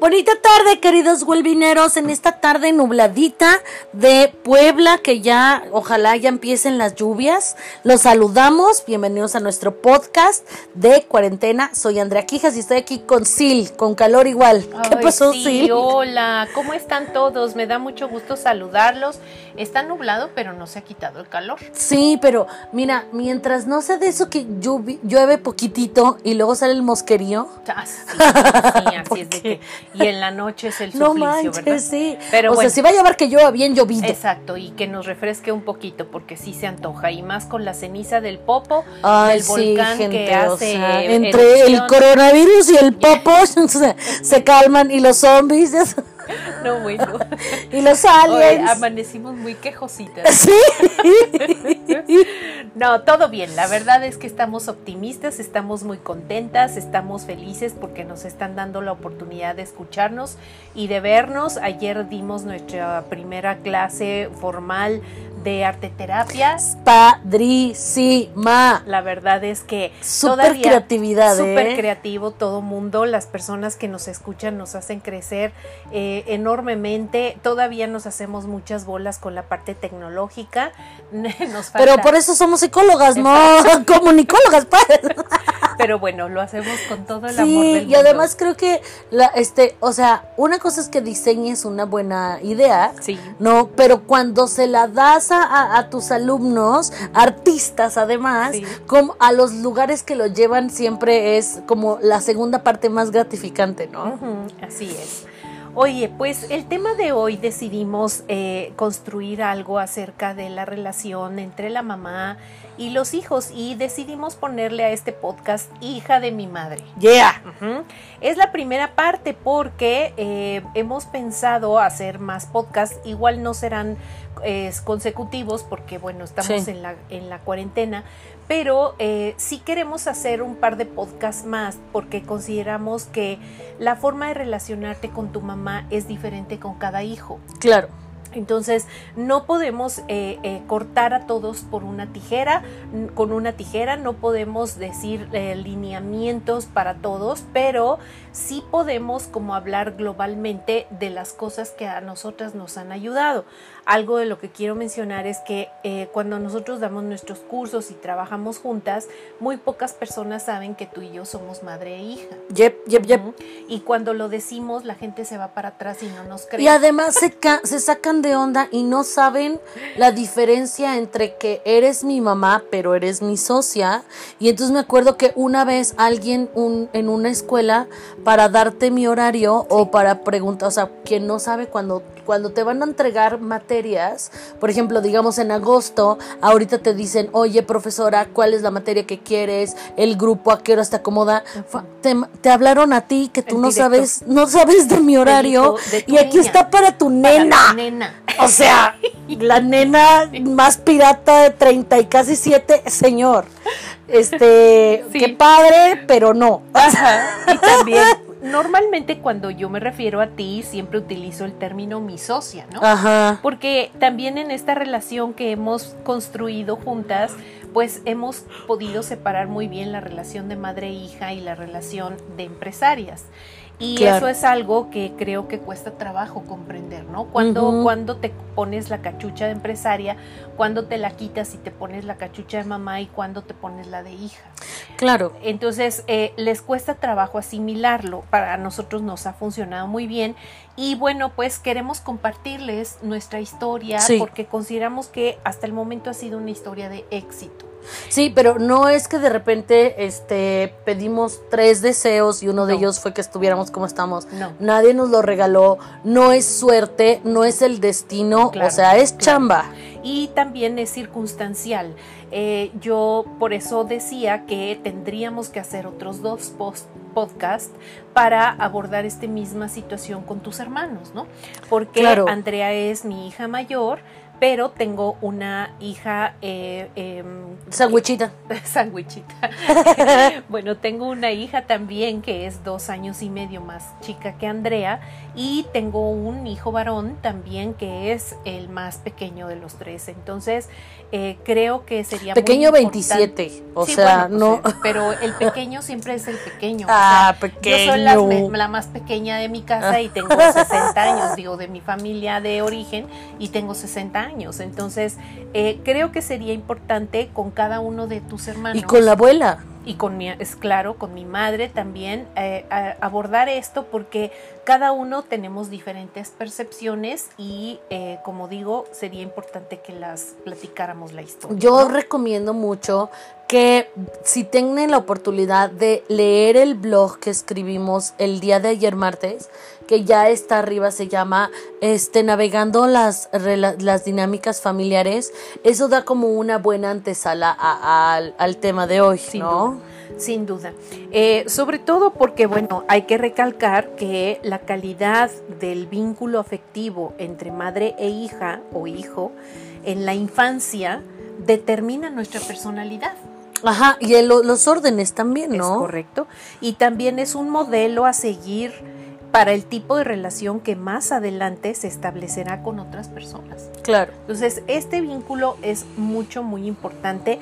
Bonita tarde, queridos huelvineros, en esta tarde nubladita de Puebla, que ya ojalá ya empiecen las lluvias. Los saludamos, bienvenidos a nuestro podcast de cuarentena. Soy Andrea Quijas y estoy aquí con Sil, con calor igual. ¿Qué pasó, Sil? Hola, ¿cómo están todos? Me da mucho gusto saludarlos. Está nublado, pero no se ha quitado el calor. Sí, pero mira, mientras no sea de eso que llueve poquitito y luego sale el mosquerío. Ah, sí, sí, así es de que y en la noche es el no manches, ¿verdad? sí. Pero o sea, si va a llevar que llueva bien llovido. Exacto, y que nos refresque un poquito porque sí se antoja y más con la ceniza del popo, Ay, del volcán que hace entre el coronavirus y el popo se, calman y los zombies No, bueno. y los aliens. amanecimos muy quejositas. Sí. no, todo bien. La verdad es que estamos optimistas, estamos muy contentas, estamos felices porque nos están dando la oportunidad de escucharnos y de vernos. Ayer dimos nuestra primera clase formal de arte terapia. Padrísima. La verdad es que super creatividad, súper ¿eh? creativo todo mundo. Las personas que nos escuchan nos hacen crecer eh, enormemente. Todavía nos hacemos muchas bolas con la parte tecnológica. Pero por eso somos psicólogas, no comunicólogas, pues. Pero bueno, lo hacemos con todo el amor del y además creo que la este, o sea, una cosa es que diseñes una buena idea, sí. no, pero cuando se la das a, tus alumnos, artistas además, como a los lugares que lo llevan siempre es como la segunda parte más gratificante, ¿no? así es. Oye, pues el tema de hoy decidimos eh, construir algo acerca de la relación entre la mamá y los hijos y decidimos ponerle a este podcast hija de mi madre. Yeah. Es la primera parte porque eh, hemos pensado hacer más podcasts, igual no serán consecutivos porque bueno, estamos en, la, en la cuarentena, pero eh, sí queremos hacer un par de podcasts más porque consideramos que la forma de relacionarte con tu mamá es diferente con cada hijo. Claro. Entonces, no podemos eh, eh, cortar a todos por una tijera, con una tijera, no podemos decir eh, lineamientos para todos, pero sí podemos como hablar globalmente de las cosas que a nosotras nos han ayudado. Algo de lo que quiero mencionar es que cuando nosotros damos nuestros cursos y trabajamos juntas, muy pocas personas saben que tú y yo somos madre e hija. Yep, yep, yep. Y cuando lo decimos, la gente se va para atrás y no nos cree. Y además se, se sacan de onda y no saben la diferencia entre que eres mi mamá, pero eres mi socia. Y entonces me acuerdo que una vez alguien un, en una escuela para darte mi horario o para preguntar, o sea, quien no sabe cuando, cuando te van a entregar materias, por ejemplo, digamos en agosto, ahorita te dicen, oye profesora, ¿cuál es la materia que quieres? El grupo, ¿a qué hora te acomoda? Te, hablaron a ti que tú no sabes, no sabes de mi horario y aquí está para tu nena. nena. O sea, la nena más pirata de 30 y casi 7, señor. Este, qué padre, pero no. Y también, normalmente cuando yo me refiero a ti, siempre utilizo el término mi socia, ¿no? Ajá. Porque también en esta relación que hemos construido juntas, pues hemos podido separar muy bien la relación de madre e hija y la relación de empresarias. Y eso es algo que creo que cuesta trabajo comprender, ¿no? Cuando, cuando te pones la cachucha de empresaria, cuando te la quitas y te pones la cachucha de mamá y cuando te pones la de hija. Claro. Entonces, eh, les cuesta trabajo asimilarlo. Para nosotros nos ha funcionado muy bien. Y bueno, pues queremos compartirles nuestra historia porque consideramos que hasta el momento ha sido una historia de éxito. Sí, pero no es que de repente este pedimos tres deseos y uno de ellos fue que estuviéramos como estamos. No. Nadie nos lo regaló, no es suerte, no es el destino, o sea, es chamba. Y también es circunstancial. Eh, yo por eso decía que tendríamos que hacer otros dos podcasts para abordar esta misma situación con tus hermanos, ¿no? Porque Andrea es mi hija mayor, pero tengo una hija... Eh, eh, Sandwichita. Sandwichita. bueno, tengo una hija también que es dos años y medio más chica que Andrea y tengo un hijo varón también que es el más pequeño de los tres. Entonces, eh, creo que sería... Pequeño 27, o sea, pues, no... pero el pequeño siempre es el pequeño. Ah, o sea, pequeño. Yo soy la, la más pequeña de mi casa y tengo 60 años, digo, de mi familia de origen y tengo 60 años. Entonces, eh, creo que sería importante con cada uno de tus hermanos. Y con la abuela. Y con mi, es claro, con mi madre también, eh, abordar esto porque cada uno tenemos diferentes percepciones y, eh, como digo, sería importante que las platicáramos la historia. Yo ¿no? recomiendo mucho que si tienen la oportunidad de leer el blog que escribimos el día de ayer martes, que ya está arriba, se llama este Navegando las, las dinámicas familiares, eso da como una buena antesala a- al, al tema de hoy, ¿no? Sin duda. Eh, sobre todo porque, bueno, hay que recalcar que la calidad del vínculo afectivo entre madre e hija o hijo en la infancia determina nuestra personalidad. Ajá, y el- los órdenes también, Es ¿no? correcto. Y también es un modelo a seguir para el tipo de relación que más adelante se establecerá con otras personas. Claro. Entonces, este vínculo es mucho, muy importante,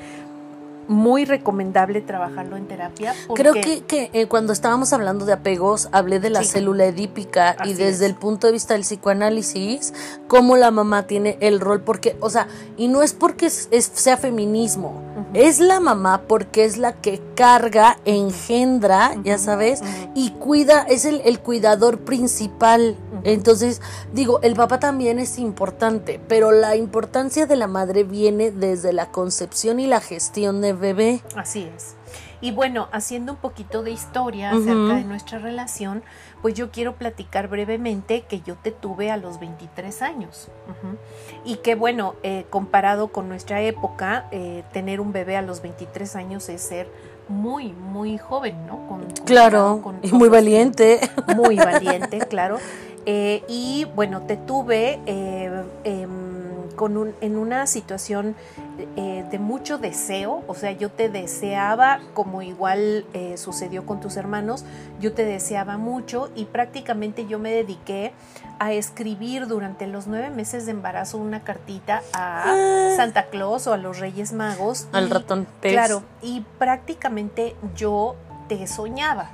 muy recomendable trabajarlo en terapia. Porque, Creo que, que, eh, cuando estábamos hablando de apegos, hablé de la Sí. célula edípica y desde es. el punto de vista del psicoanálisis, cómo la mamá tiene el rol, porque, o sea, y no es porque es- es- sea feminismo, es la mamá porque es la que carga, engendra, ya sabes, y cuida, es el, el cuidador principal. Entonces, digo, el papá también es importante, pero la importancia de la madre viene desde la concepción y la gestión de bebé. Así es. Y bueno, haciendo un poquito de historia acerca de nuestra relación, pues yo quiero platicar brevemente que yo te tuve a los 23 años. Y que bueno, eh, comparado con nuestra época, eh, tener un bebé a los 23 años es ser muy, muy joven, ¿no? Con- Claro, con y muy valiente. muy valiente, claro. Eh, y bueno, te tuve em, con un, en una situación de mucho deseo, o sea, yo te deseaba, como igual eh, sucedió con tus hermanos, yo te deseaba mucho y prácticamente yo me dediqué a escribir durante los nueve meses de embarazo una cartita a Ah. Santa Claus o a los Reyes Magos. Al y- ratón pez. Claro, y prácticamente yo te soñaba.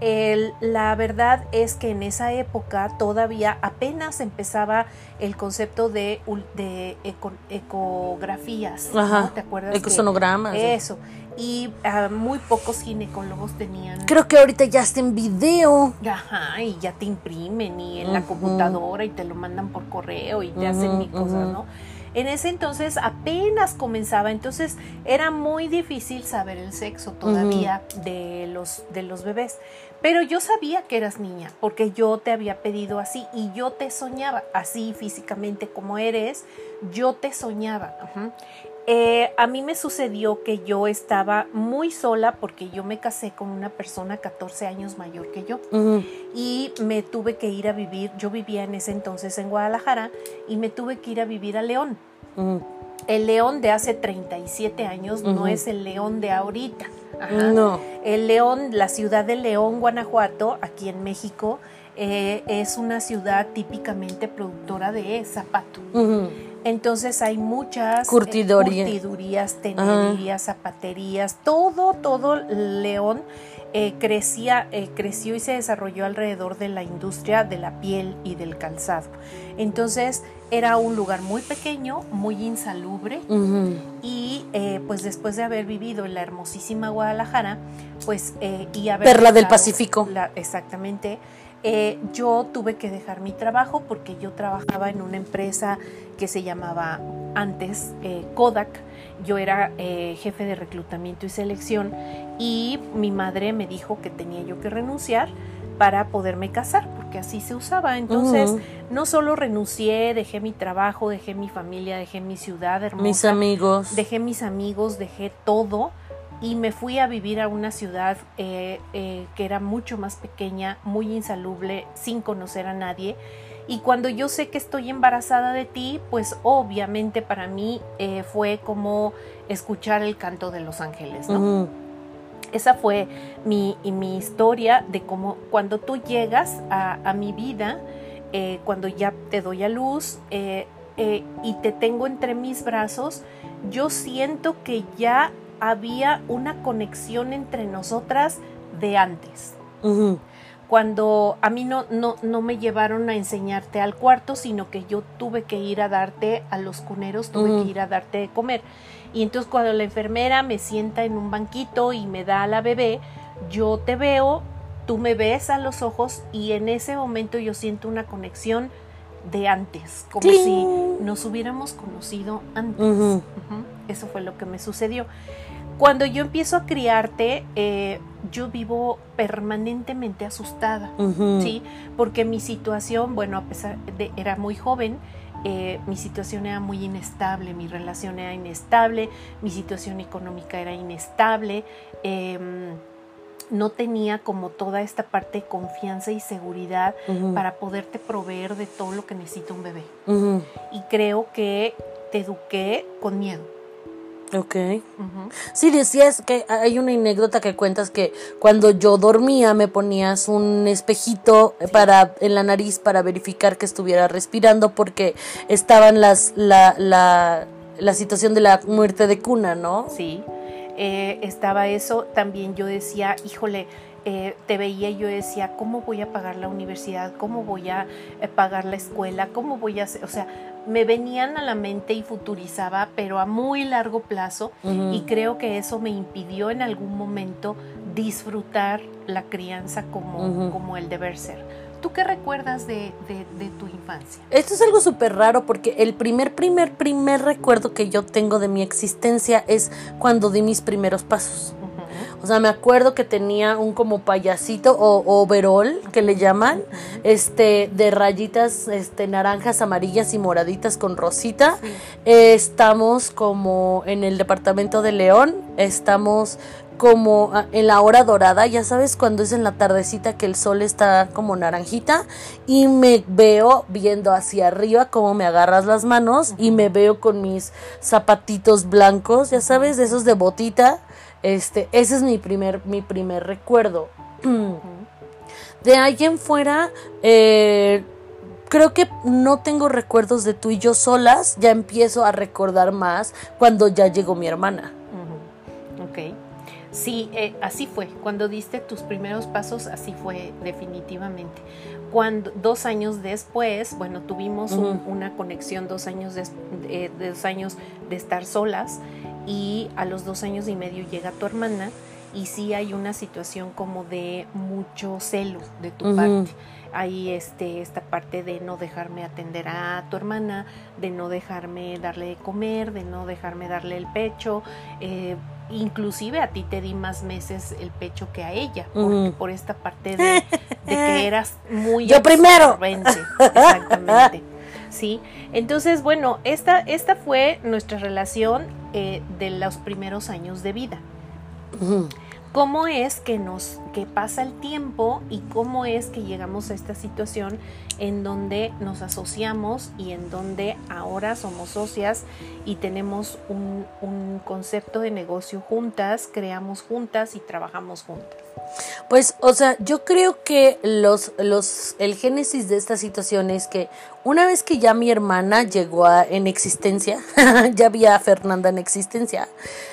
El- la verdad es que en esa época todavía apenas empezaba el concepto de, de eco- ecografías. ¿no? Ajá. ¿Te acuerdas? que- Ecosonogramas. Eso. Y ah, muy pocos ginecólogos tenían. Creo que ahorita ya está en video. Ajá, y ya te imprimen y en la computadora y te lo mandan por correo y te hacen mil cosas. ¿no? En ese entonces apenas comenzaba, entonces era muy difícil saber el sexo todavía de, los, de los bebés. Pero yo sabía que eras niña, porque yo te había pedido así y yo te soñaba, así físicamente como eres, yo te soñaba. Eh, a mí me sucedió que yo estaba muy sola porque yo me casé con una persona 14 años mayor que yo y me tuve que ir a vivir, yo vivía en ese entonces en Guadalajara y me tuve que ir a vivir a León. El León de hace 37 años no Ujú. es el León de ahorita. Ajá. No. El León, la ciudad de León, Guanajuato, aquí en México, eh, es una ciudad típicamente productora de zapato. Entonces hay muchas eh, curtidurías, tenerías, zapaterías, todo, todo León eh, crecía, eh, creció y se desarrolló alrededor de la industria de la piel y del calzado. Entonces era un lugar muy pequeño, muy insalubre y eh, pues después de haber vivido en la hermosísima Guadalajara, pues eh, y haber Perla del Pacífico. la- exactamente. Eh, yo tuve que dejar mi trabajo porque yo trabajaba en una empresa que se llamaba antes eh, Kodak. Yo era eh, jefe de reclutamiento y selección y mi madre me dijo que tenía yo que renunciar para poderme casar, porque así se usaba. Entonces, no solo renuncié, dejé mi trabajo, dejé mi familia, dejé mi ciudad hermosa, Mis amigos. dejé mis amigos, dejé todo y me fui a vivir a una ciudad eh, eh, que era mucho más pequeña, muy insalubre, sin conocer a nadie. Y cuando yo sé que estoy embarazada de ti, pues obviamente para mí eh, fue como escuchar el canto de los ángeles, ¿no? Esa fue mi, mi, historia de cómo cuando tú llegas a, mi vida, eh, cuando ya te doy a luz eh, y te tengo entre mis brazos, yo siento que ya había una conexión entre nosotras de antes. Cuando a mí no, no, no, me llevaron a enseñarte al cuarto, sino que yo tuve que ir a darte a los cuneros, tuve que ir a darte de comer. Y entonces cuando la enfermera me sienta en un banquito y me da a la bebé, yo te veo, tú me ves a los ojos y en ese momento yo siento una conexión de antes, como si nos hubiéramos conocido antes. Eso fue lo que me sucedió. Cuando yo empiezo a criarte, eh, yo vivo permanentemente asustada, ¿sí? Porque mi situación, bueno, a pesar de era muy joven, eh, mi situación era muy inestable, mi relación era inestable, mi situación económica era inestable, em, no tenía como toda esta parte de confianza y seguridad para poderte proveer de todo lo que necesita un bebé. Y creo que te eduqué con miedo. Ok. Sí, decías que hay una anécdota que cuentas que cuando yo dormía me ponías un espejito para en la nariz para verificar que estuviera respirando porque estaban las la, la, la situación de la muerte de cuna, ¿no? Sí. Eh, estaba eso, también yo decía, híjole, eh, te veía y yo decía, ¿cómo voy a pagar la universidad? ¿Cómo voy a eh, pagar la escuela? ¿Cómo voy a hacer? O sea, me venían a la mente y futurizaba, pero a muy largo plazo, y creo que eso me impidió en algún momento disfrutar la crianza como, como el deber ser. ¿Tú qué recuerdas de, de, tu infancia? Esto es algo súper raro porque el primer, primer, primer recuerdo que yo tengo de mi existencia es cuando di mis primeros pasos. O sea, me acuerdo que tenía un como payasito o overol que le llaman, este, de rayitas, este, naranjas, amarillas y moraditas con rosita. estamos como en el departamento de León, estamos como en la hora dorada, ya sabes, cuando es en la tardecita que el sol está como naranjita y me veo viendo hacia arriba como me agarras las manos y me veo con mis zapatitos blancos, ya sabes, de esos de botita este, ese es mi primer, mi primer recuerdo. De ahí en fuera, eh, creo que no tengo recuerdos de tú y yo solas, ya empiezo a recordar más cuando ya llegó mi hermana. Sí, eh, así fue. Cuando diste tus primeros pasos, así fue definitivamente. Cuando dos años después, bueno, tuvimos una conexión dos años de, dos años de estar solas y a los dos años y medio llega tu hermana y sí hay una situación como de mucho celo de tu parte. Hay este, esta parte de no dejarme atender a tu hermana, de no dejarme darle de comer, de no dejarme darle el pecho. Eh, inclusive a ti te di más meses el pecho que a ella, por esta parte de, que eras muy... Yo primero. Exactamente. ¿sí? Entonces, bueno, esta, esta fue nuestra relación eh, de los primeros años de vida. ¿Cómo es que nos que pasa el tiempo y cómo es que llegamos a esta situación en donde nos asociamos y en donde ahora somos socias y tenemos un, un concepto de negocio juntas, creamos juntas y trabajamos juntas? Pues, o sea, yo creo que los, los, el génesis de esta situación es que una vez que ya mi hermana llegó a, en existencia, ya había a Fernanda en existencia,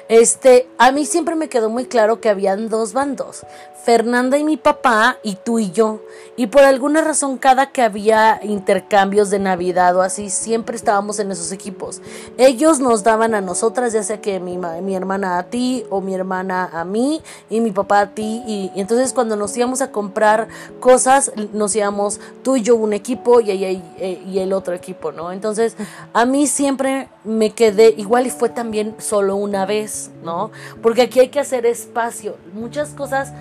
este, a mí siempre me quedó muy claro que habían dos bandos. Fernanda y mi papá y tú y yo. Y por alguna razón cada que había intercambios de Navidad o así, siempre estábamos en esos equipos. Ellos nos daban a nosotras, ya sea que mi, mi hermana a ti o mi hermana a mí y mi papá a ti. Y, entonces cuando nos íbamos a comprar cosas, nos íbamos tú y yo un equipo y, y, eh, y el otro equipo, ¿no? Entonces a mí siempre me quedé, igual y fue también solo una vez, ¿no? Porque aquí hay que hacer espacio. Muchas cosas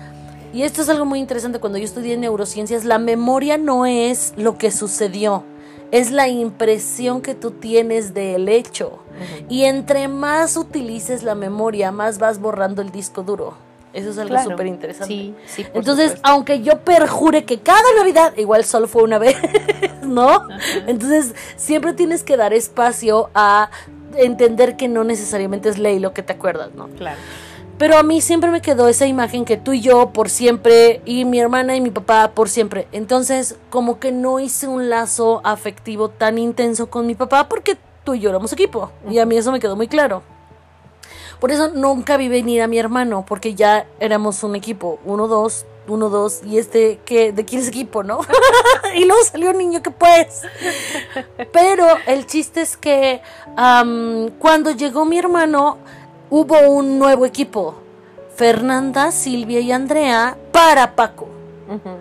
y esto es algo muy interesante cuando yo estudié neurociencias, la memoria no es lo que sucedió, es la impresión que tú tienes del hecho. Y entre más utilices la memoria, más vas borrando el disco duro. Eso es algo Claro. súper interesante. Sí, sí. Entonces, supuesto. aunque yo perjure que cada Navidad, igual solo fue una vez, ¿no? Entonces, siempre tienes que dar espacio a entender que no necesariamente es ley lo que te acuerdas, ¿no? Claro. Pero a mí siempre me quedó esa imagen que tú y yo por siempre, y mi hermana y mi papá por siempre. Entonces, como que no hice un lazo afectivo tan intenso con mi papá porque tú y yo éramos equipo. Y a mí eso me quedó muy claro. Por eso nunca vi venir a mi hermano, porque ya éramos un equipo. Uno, dos, uno, dos. Y este, que ¿de quién es equipo, no? y luego salió un niño que pues. Pero el chiste es que am, cuando llegó mi hermano, hubo un nuevo equipo. Fernanda, Silvia y Andrea para Paco.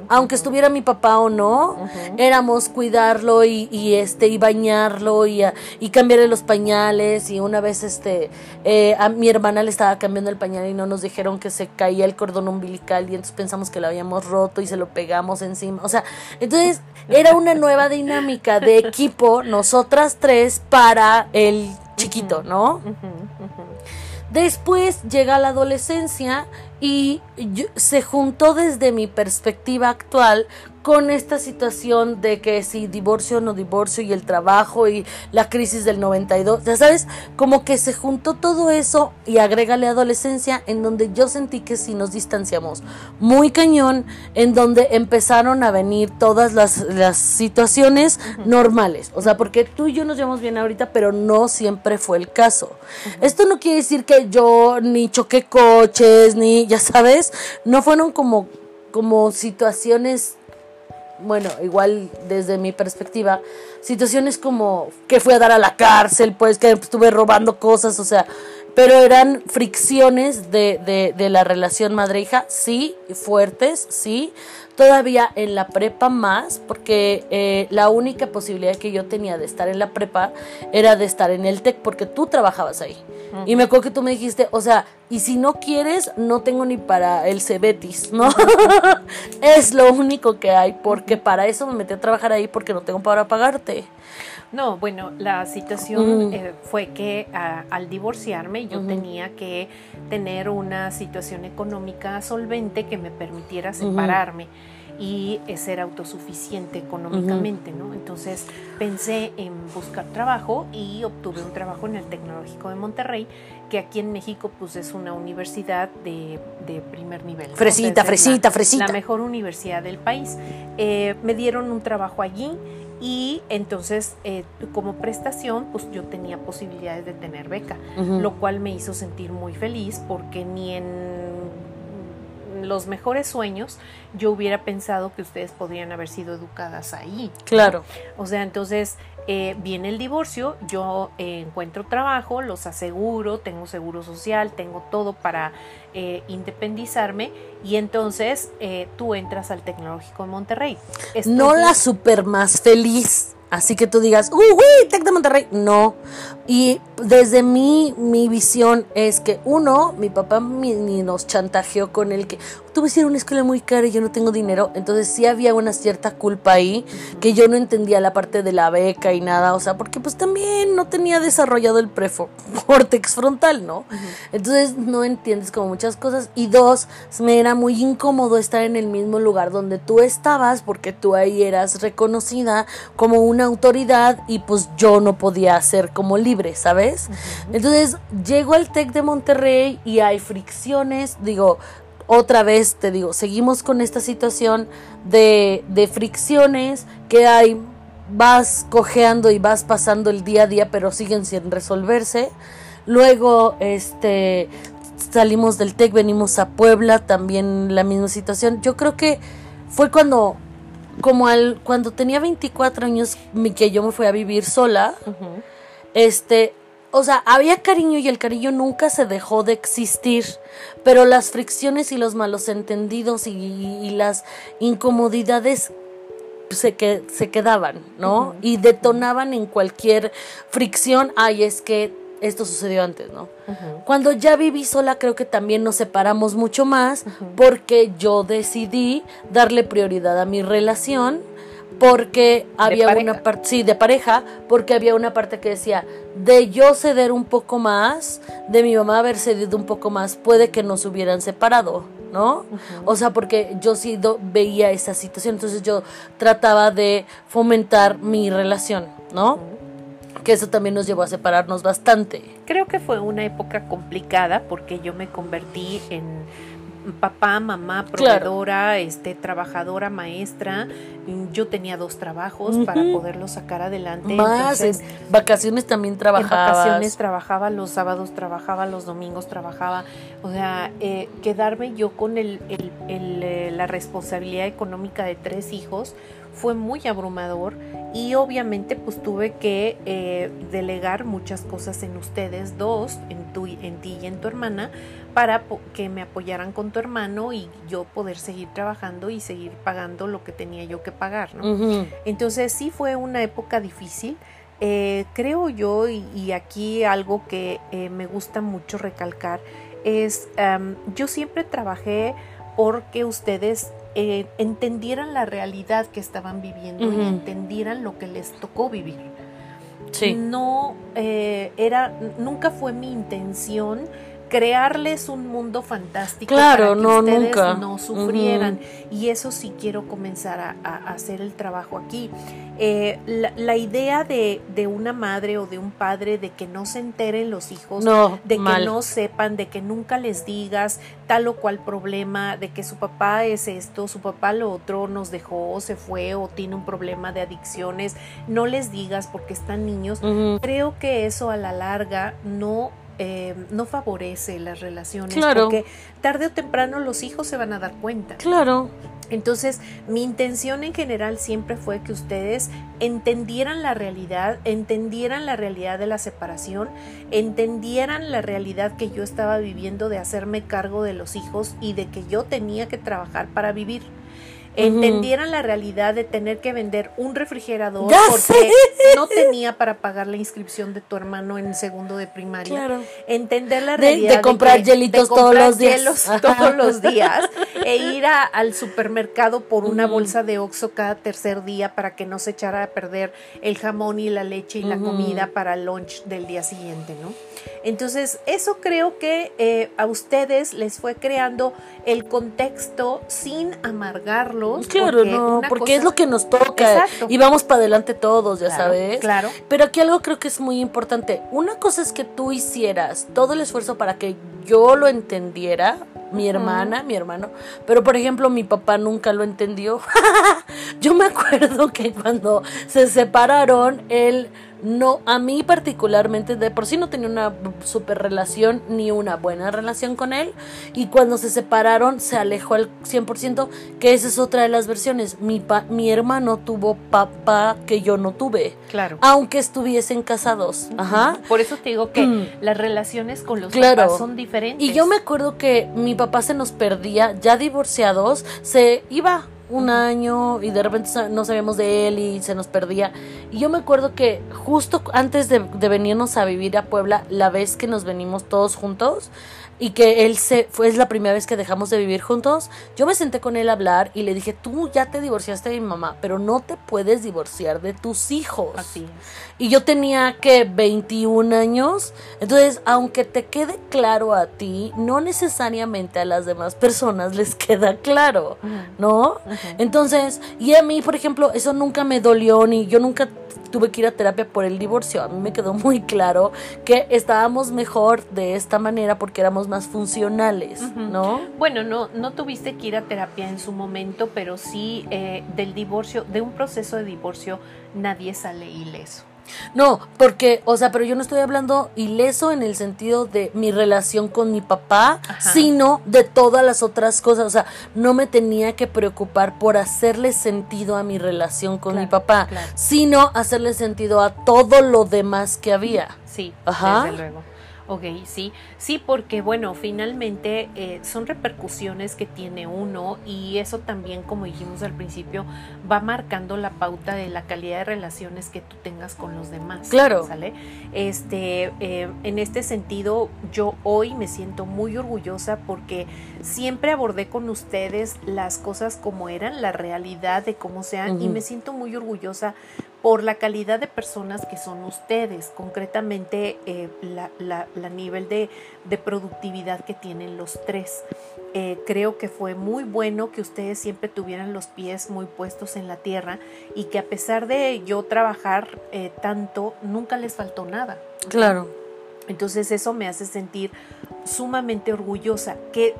Aunque estuviera mi papá o no, éramos cuidarlo y, y, este y bañarlo y, a- y cambiarle los pañales. Y una vez este eh, a mi hermana le estaba cambiando el pañal y no nos dijeron que se caía el cordón umbilical y entonces pensamos que lo habíamos roto y se lo pegamos encima. O sea entonces era una nueva dinámica de equipo nosotras tres para el chiquito no. Después llega la adolescencia y se juntó desde mi perspectiva actual con esta situación de que si divorcio o no divorcio y el trabajo y la crisis del 92, ya sabes, como que se juntó todo eso y agrégale adolescencia en donde yo sentí que sí nos distanciamos muy cañón, en donde empezaron a venir todas las, las situaciones normales, o sea, porque tú y yo nos llevamos bien ahorita, pero no siempre fue el caso. Esto no quiere decir que yo ni choqué coches, ni, ya sabes, no fueron como, como situaciones bueno, igual desde mi perspectiva, situaciones como que fui a dar a la cárcel, pues que estuve robando cosas, o sea, pero eran fricciones de, de, de la relación madre-hija, sí, fuertes, sí, todavía en la prepa más, porque eh, la única posibilidad que yo tenía de estar en la prepa era de estar en el TEC, porque tú trabajabas ahí. Y me acuerdo que tú me dijiste, o sea, y si no quieres, no tengo ni para el Cebetis, ¿no? es lo único que hay, porque para eso me metí a trabajar ahí, porque no tengo para pagarte. No, bueno, la situación Mm. eh, fue que ah, al divorciarme yo tenía que tener una situación económica solvente que me permitiera separarme y ser autosuficiente económicamente, ¿no? Entonces pensé en buscar trabajo y obtuve un trabajo en el Tecnológico de Monterrey, que aquí en México pues es una universidad de, de primer nivel. ¿no? Fresita, es la- fresita, fresita. La mejor universidad del país. Eh, me dieron un trabajo allí y entonces eh, como prestación pues yo tenía posibilidades de tener beca, lo cual me hizo sentir muy feliz porque ni en los mejores sueños yo hubiera pensado que ustedes podrían haber sido educadas ahí. Claro. O sea, entonces eh, viene el divorcio, yo eh, encuentro trabajo, los aseguro, tengo seguro social, tengo todo para eh, independizarme y entonces tú entras al Tecnológico de Monterrey. Estoy- No la super más feliz. Así que tú digas, uy, uy, Tec de Monterrey. No. Y desde mi, mi visión es que, uno, mi papá ni nos chantajeó con el que tú vas a ir a una escuela muy cara y yo no tengo dinero. Entonces sí había una cierta culpa ahí, que yo no entendía la parte de la beca y nada. O sea, porque pues también no tenía desarrollado el prefórtex frontal, ¿no? Entonces no entiendes como muchas cosas. Y dos, me era muy incómodo estar en el mismo lugar donde tú estabas porque tú ahí eras reconocida como una autoridad y pues yo no podía ser como libre, ¿sabes? Entonces llego al TEC de Monterrey y hay fricciones, digo, otra vez te digo, seguimos con esta situación de, de fricciones que hay, vas cojeando y vas pasando el día a día, pero siguen sin resolverse. Luego, este, salimos del TEC, venimos a Puebla, también la misma situación. Yo creo que fue cuando, como al, cuando tenía 24 años, que yo me fui a vivir sola, este, o sea, había cariño y el cariño nunca se dejó de existir, pero las fricciones y los malos entendidos y, y las incomodidades se, que, se quedaban, ¿no? Y detonaban en cualquier fricción, ay, es que esto sucedió antes, ¿no? Cuando ya viví sola creo que también nos separamos mucho más porque yo decidí darle prioridad a mi relación porque había pareja. una parte, sí, de pareja, porque había una parte que decía, de yo ceder un poco más, de mi mamá haber cedido un poco más, puede que nos hubieran separado, ¿no? O sea, porque yo sí do- veía esa situación, entonces yo trataba de fomentar mi relación, ¿no? Que eso también nos llevó a separarnos bastante. Creo que fue una época complicada porque yo me convertí en papá, mamá, proveedora, este, trabajadora, maestra. Yo tenía dos trabajos para Ujú. poderlo sacar adelante. Más, Entonces, en vacaciones también en trabajabas. vacaciones trabajaba, los sábados trabajaba, los domingos trabajaba. O sea, eh, quedarme yo con el, el- el, eh, la responsabilidad económica de tres hijos fue muy abrumador y obviamente pues tuve que eh, delegar muchas cosas en ustedes dos, en, tu, en ti y en tu hermana, para que me apoyaran con tu hermano y yo poder seguir trabajando y seguir pagando lo que tenía yo que pagar, ¿no? Entonces sí fue una época difícil. Eh, creo yo, y, y aquí algo que eh, me gusta mucho recalcar, es yo siempre trabajé porque ustedes eh, entendieran la realidad que estaban viviendo y entendieran lo que les tocó vivir. Sí. No eh, era, nunca fue mi intención crearles un mundo fantástico Claro, para que no, ustedes nunca. no sufrieran. Y eso sí quiero comenzar a, a hacer el trabajo aquí. Eh, la, la idea de, de una madre o de un padre de que no se enteren los hijos, No, de que mal. no sepan, de que nunca les digas tal o cual problema, de que su papá es esto, su papá lo otro, nos dejó, se fue o tiene un problema de adicciones, no les digas porque están niños. Creo que eso a la larga no, eh, no favorece las relaciones Claro. porque tarde o temprano los hijos se van a dar cuenta. Claro. Entonces, mi intención en general siempre fue que ustedes entendieran la realidad, entendieran la realidad de la separación, entendieran la realidad que yo estaba viviendo de hacerme cargo de los hijos y de que yo tenía que trabajar para vivir. Entendieran la realidad de tener que vender un refrigerador porque no tenía para pagar la inscripción de tu hermano en segundo de primaria Claro. entender la De- de realidad comprar que- hielitos de todos comprar los días. todos los días e ir a- al supermercado por una bolsa de Oxxo cada tercer día para que no se echara a perder el jamón y la leche y la comida para el lunch del día siguiente, ¿no? Entonces, eso creo que eh, a ustedes les fue creando el contexto sin amargarlos. Claro, porque no, porque cosa- es lo que nos toca Exacto. y vamos para adelante todos, ya Claro, sabes. Claro. Pero aquí algo creo que es muy importante. Una cosa es que tú hicieras todo el esfuerzo para que yo lo entendiera, mi hermana, mi hermano, pero por ejemplo mi papá nunca lo entendió. yo me acuerdo que cuando se separaron, él no, a mí particularmente, de por sí no tenía una super relación ni una buena relación con él. Y cuando se separaron, se alejó al 100%, que esa es otra de las versiones. Mi, pa- mi hermano tuvo papá que yo no tuve, Claro. aunque estuviesen casados. Ajá. Por eso te digo que Mm. las relaciones con los Claro. papás son diferentes. Y yo me acuerdo que mi papá se nos perdía, ya divorciados, se iba un año y de repente no sabíamos de él y se nos perdía. Y yo me acuerdo que justo antes de, de venirnos a vivir a Puebla, la vez que nos venimos todos juntos y que él se fue es la primera vez que dejamos de vivir juntos, yo me senté con él a hablar y le dije, "Tú ya te divorciaste de mi mamá, pero no te puedes divorciar de tus hijos." Así es. Y yo tenía que 21 años. Entonces, aunque te quede claro a ti, no necesariamente a las demás personas les queda claro, ¿no? Entonces, y a mí, por ejemplo, eso nunca me dolió ni yo nunca tuve que ir a terapia por el divorcio. A mí me quedó muy claro que estábamos mejor de esta manera porque éramos más funcionales. ¿no? Bueno, no, no tuviste que ir a terapia en su momento, pero sí eh, del divorcio, de un proceso de divorcio, nadie sale ileso. No, porque, o sea, pero yo no estoy hablando ileso en el sentido de mi relación con mi papá, Ajá. sino de todas las otras cosas. O sea, no me tenía que preocupar por hacerle sentido a mi relación con Claro, mi papá, claro. sino hacerle sentido a todo lo demás que había. Sí, Ajá. desde luego. Ok, sí, sí, porque bueno, finalmente eh, son repercusiones que tiene uno y eso también, como dijimos al principio, va marcando la pauta de la calidad de relaciones que tú tengas con los demás. Claro. ¿Sale? Este, eh, en este sentido, yo hoy me siento muy orgullosa porque siempre abordé con ustedes las cosas como eran, la realidad de cómo sean y me siento muy orgullosa por la calidad de personas que son ustedes, concretamente eh, la, nivel de, productividad que tienen los tres. Eh, creo que fue muy bueno que ustedes siempre tuvieran los pies muy puestos en la tierra y que a pesar de yo trabajar eh, tanto, nunca les faltó nada. Claro. Entonces eso me hace sentir sumamente orgullosa, que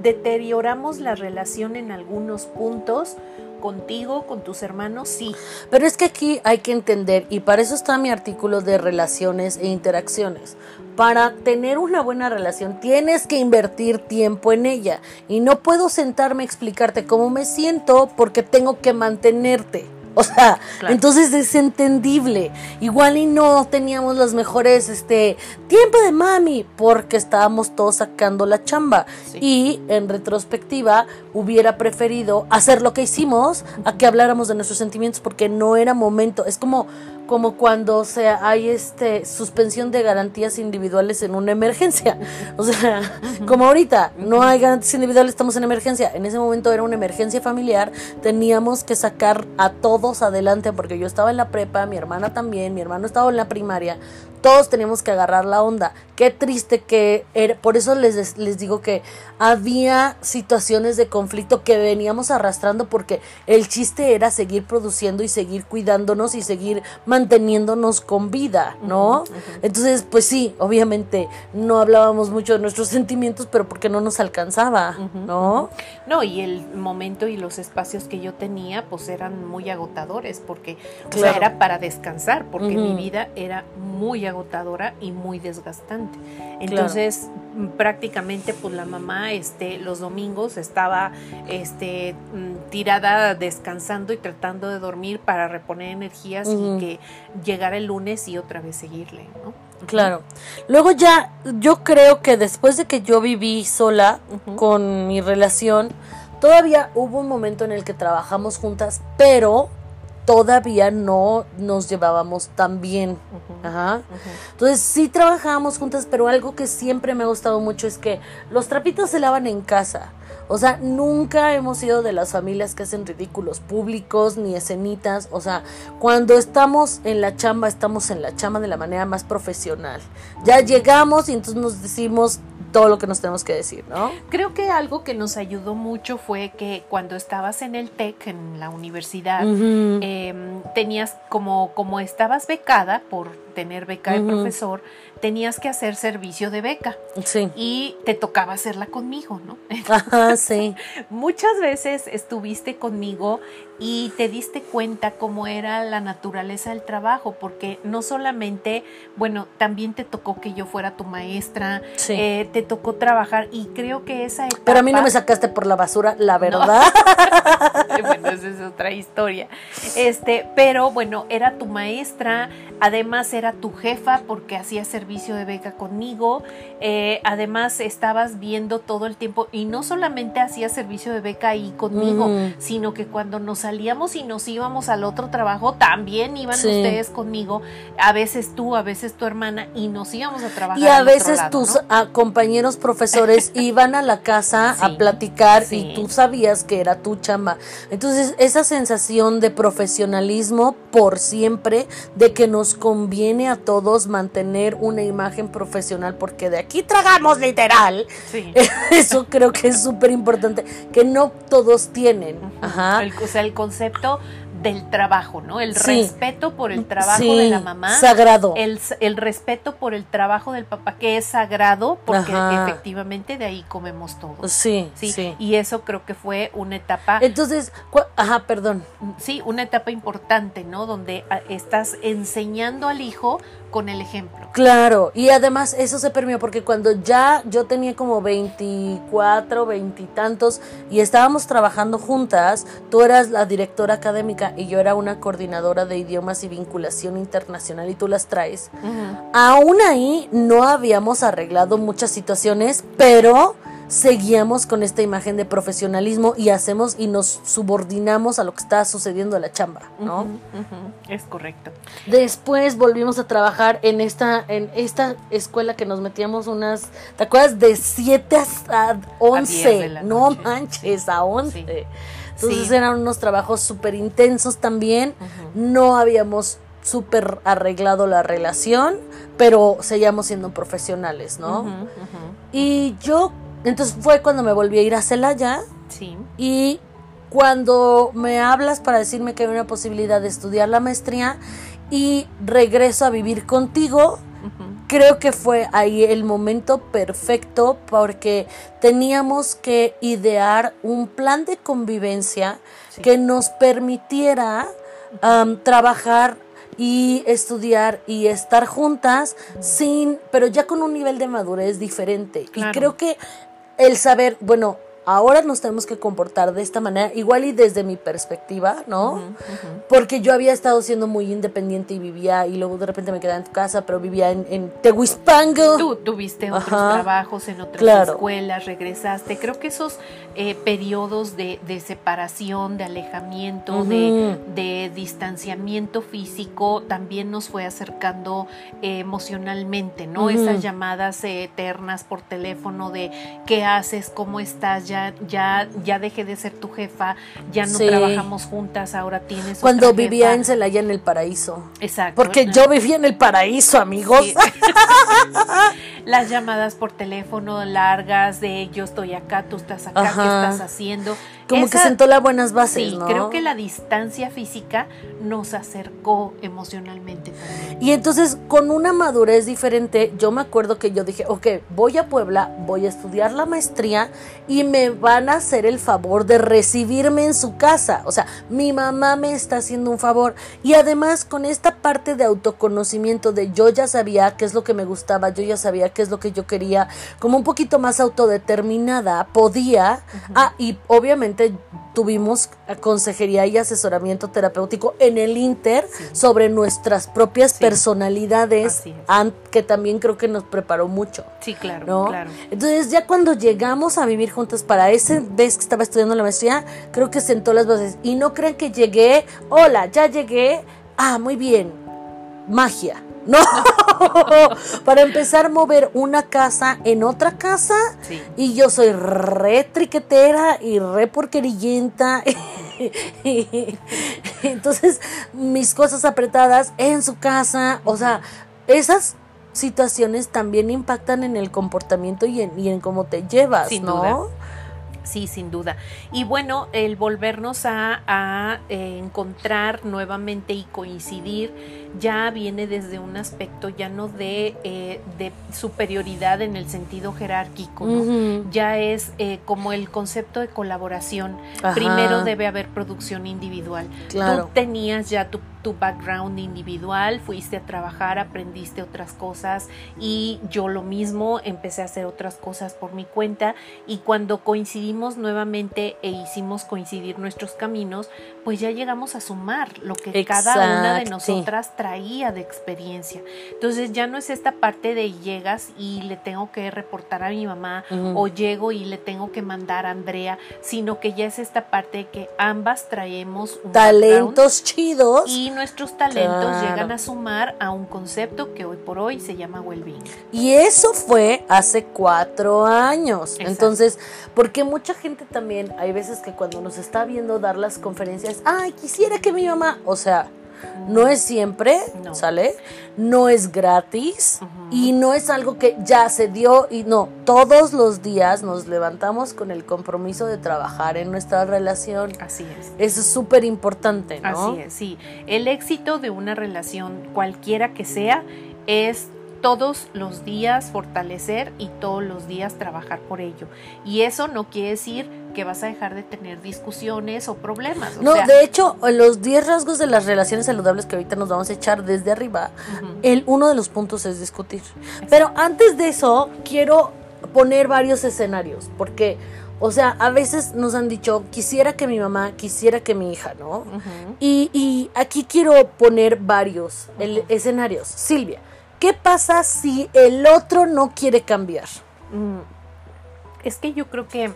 deterioramos la relación en algunos puntos, contigo, con tus hermanos, sí. Pero es que aquí hay que entender, y para eso está mi artículo de relaciones e interacciones. Para tener una buena relación tienes que invertir tiempo en ella. Y no puedo sentarme a explicarte cómo me siento porque tengo que mantenerte. O sea, entonces es entendible. Igual y no teníamos los mejores este tiempo de mami porque estábamos todos sacando la chamba y en retrospectiva hubiera preferido hacer lo que hicimos a que habláramos de nuestros sentimientos porque no era momento. Es como como cuando sea, hay este suspensión de garantías individuales en una emergencia. O sea, como ahorita no hay garantías individuales, estamos en emergencia. En ese momento era una emergencia familiar, teníamos que sacar a todos adelante porque yo estaba en la prepa, mi hermana también, mi hermano estaba en la primaria todos teníamos que agarrar la onda. Qué triste que era, por eso les, les digo que había situaciones de conflicto que veníamos arrastrando porque el chiste era seguir produciendo y seguir cuidándonos y seguir manteniéndonos con vida, ¿no? Entonces, pues sí, obviamente no hablábamos mucho de nuestros sentimientos, pero porque no nos alcanzaba, ¿no? No, y el momento y los espacios que yo tenía, pues eran muy agotadores porque era para descansar, porque mi vida era muy agotadora agotadora y muy desgastante. Entonces, prácticamente pues la mamá este los domingos estaba este mm, tirada descansando y tratando de dormir para reponer energías y que llegara el lunes y otra vez seguirle, ¿no? Claro. Luego ya yo creo que después de que yo viví sola con mi relación, todavía hubo un momento en el que trabajamos juntas, pero todavía no nos llevábamos tan bien. Entonces sí trabajábamos juntas, pero algo que siempre me ha gustado mucho es que los trapitos se lavan en casa. O sea, nunca hemos sido de las familias que hacen ridículos públicos ni escenitas. O sea, cuando estamos en la chamba, estamos en la chamba de la manera más profesional. Ya llegamos y entonces nos decimos todo lo que nos tenemos que decir, ¿no? Creo que algo que nos ayudó mucho fue que cuando estabas en el TEC, en la universidad, em, tenías como, como estabas becada por tener beca de profesor, tenías que hacer servicio de beca. Sí. Y te tocaba hacerla conmigo, ¿no? Ajá, sí. Muchas veces estuviste conmigo y te diste cuenta cómo era la naturaleza del trabajo, porque no solamente, bueno, también te tocó que yo fuera tu maestra, eh, te tocó trabajar y creo que esa etapa... Pero a mí no me sacaste por la basura, la verdad. bueno, esa es otra historia. Este, pero bueno, era tu maestra, además era tu jefa porque hacía servicio de beca conmigo, eh, además estabas viendo todo el tiempo y no solamente hacía servicio de beca ahí conmigo, sino que cuando nos salíamos y nos íbamos al otro trabajo, también iban ustedes conmigo, a veces tú, a veces tu hermana, y nos íbamos a trabajar. Y a veces tus ah, compañeros profesores iban a la casa a platicar y tú sabías que era tu chamba. Entonces, esa sensación de profesionalismo por siempre, de que nos conviene a todos mantener una imagen profesional, porque de aquí tragamos literal. Eso creo que es súper importante, que no todos tienen. Ajá. o sea, el concepto del trabajo, ¿no? El respeto por el trabajo de la mamá. Sagrado. El, el, respeto por el trabajo del papá, que es sagrado, porque efectivamente de ahí comemos todos. Sí, sí, Y eso creo que fue una etapa. Entonces, ajá, perdón. Sí, una etapa importante, ¿no? Donde ah, estás enseñando al hijo con el ejemplo. Claro, y además eso se permitió porque cuando ya yo tenía como 24, 20 y tantos y estábamos trabajando juntas, tú eras la directora académica y yo era una coordinadora de idiomas y vinculación internacional y tú las traes. Aún ahí no habíamos arreglado muchas situaciones, pero seguíamos con esta imagen de profesionalismo y hacemos y nos subordinamos a lo que está sucediendo en la chamba, ¿no? Es correcto. Después volvimos a trabajar en esta, en esta escuela que nos metíamos unas, ¿te acuerdas? De 7 a 11, no manches, a 11. Entonces eran unos trabajos súper intensos también, no habíamos súper arreglado la relación, pero seguíamos siendo profesionales, ¿no? Y yo entonces fue cuando me volví a ir a Celaya. Sí. Y cuando me hablas para decirme que hay una posibilidad de estudiar la maestría y regreso a vivir contigo, creo que fue ahí el momento perfecto porque teníamos que idear un plan de convivencia que nos permitiera trabajar y estudiar y estar juntas sin, pero ya con un nivel de madurez diferente. Y creo que el saber, bueno, ahora nos tenemos que comportar de esta manera, igual y desde mi perspectiva, ¿no? Porque yo había estado siendo muy independiente y vivía, y luego de repente me quedaba en tu casa, pero vivía en, en Tehuispango. Tú tuviste otros trabajos en otras escuelas, regresaste. Creo que esos eh, periodos de, separación, de alejamiento, de, distanciamiento físico, también nos fue acercando eh, emocionalmente, ¿no? Esas llamadas eternas por teléfono de qué haces, cómo estás, ya, ya, ya dejé de ser tu jefa, ya no trabajamos juntas, ahora tienes. Cuando vivía en Celaya en el paraíso. Exacto. Porque yo vivía en el paraíso, amigos. Las llamadas por teléfono largas de yo estoy acá, tú estás acá, ¿qué estás haciendo? Como que sentó las buenas bases, sí, creo que la distancia física nos acercó emocionalmente Y entonces, con una madurez diferente, yo me acuerdo que yo dije, ok, voy a Puebla, voy a estudiar la maestría y me van a hacer el favor de recibirme en su casa. O sea, mi mamá me está haciendo un favor. Y además, con esta parte de autoconocimiento de yo ya sabía qué es lo que me gustaba, yo ya sabía qué es lo que yo quería, como un poquito más autodeterminada, podía. Ah, y obviamente tuvimos consejería y asesoramiento terapéutico en el Inter sobre nuestras propias personalidades, que también creo que nos preparó mucho. Sí, claro, claro. Entonces, ya cuando llegamos a vivir juntas para ese vez que estaba estudiando la maestría, creo que sentó las bases. Y no crean que llegué, hola, ya llegué, ah, muy bien, magia. No, para empezar a mover una casa en otra casa y yo soy re triquetera y re porquerillenta. Entonces, mis cosas apretadas en su casa, o sea, esas situaciones también impactan en el comportamiento y en, y en cómo te llevas, ¿no? Sí, sin duda. Y bueno, el volvernos a, eh, encontrar nuevamente y coincidir ya viene desde un aspecto ya no de, eh, de superioridad en el sentido jerárquico, ya es eh, como el concepto de colaboración. Primero debe haber producción individual. Claro. Tú tenías ya tu tu background individual, fuiste a trabajar, aprendiste otras cosas y yo lo mismo, empecé a hacer otras cosas por mi cuenta y cuando coincidimos nuevamente e hicimos coincidir nuestros caminos, pues ya llegamos a sumar lo que cada una de nosotras traía de experiencia. Entonces ya no es esta parte de llegas y le tengo que reportar a mi mamá o llego y le tengo que mandar a Andrea, sino que ya es esta parte de que ambas traemos un talentos chidos y nuestros talentos llegan a sumar a un concepto que hoy por hoy se llama well-being. Y eso fue hace cuatro años. Entonces, porque mucha gente también, hay veces que cuando nos está viendo dar las conferencias, ay, quisiera que mi mamá, o sea, no es siempre, ¿sale? No es gratis y no es algo que ya se dio y no, todos los días nos levantamos con el compromiso de trabajar en nuestra relación. Así es. Eso es súper importante, ¿no? Así es, sí. El éxito de una relación, cualquiera que sea, es todos los días fortalecer y todos los días trabajar por ello. Y eso no quiere decir que vas a dejar de tener discusiones o problemas. no, de hecho, los 10 rasgos de las relaciones saludables que ahorita nos vamos a echar desde arriba, el uno de los puntos es discutir. Pero antes de eso, quiero poner varios escenarios, porque o sea, a veces nos han dicho, quisiera que mi mamá, quisiera que mi hija, ¿no? y, aquí quiero poner varios escenarios. Silvia, ¿qué pasa si el otro no quiere cambiar? Mm, es que yo creo que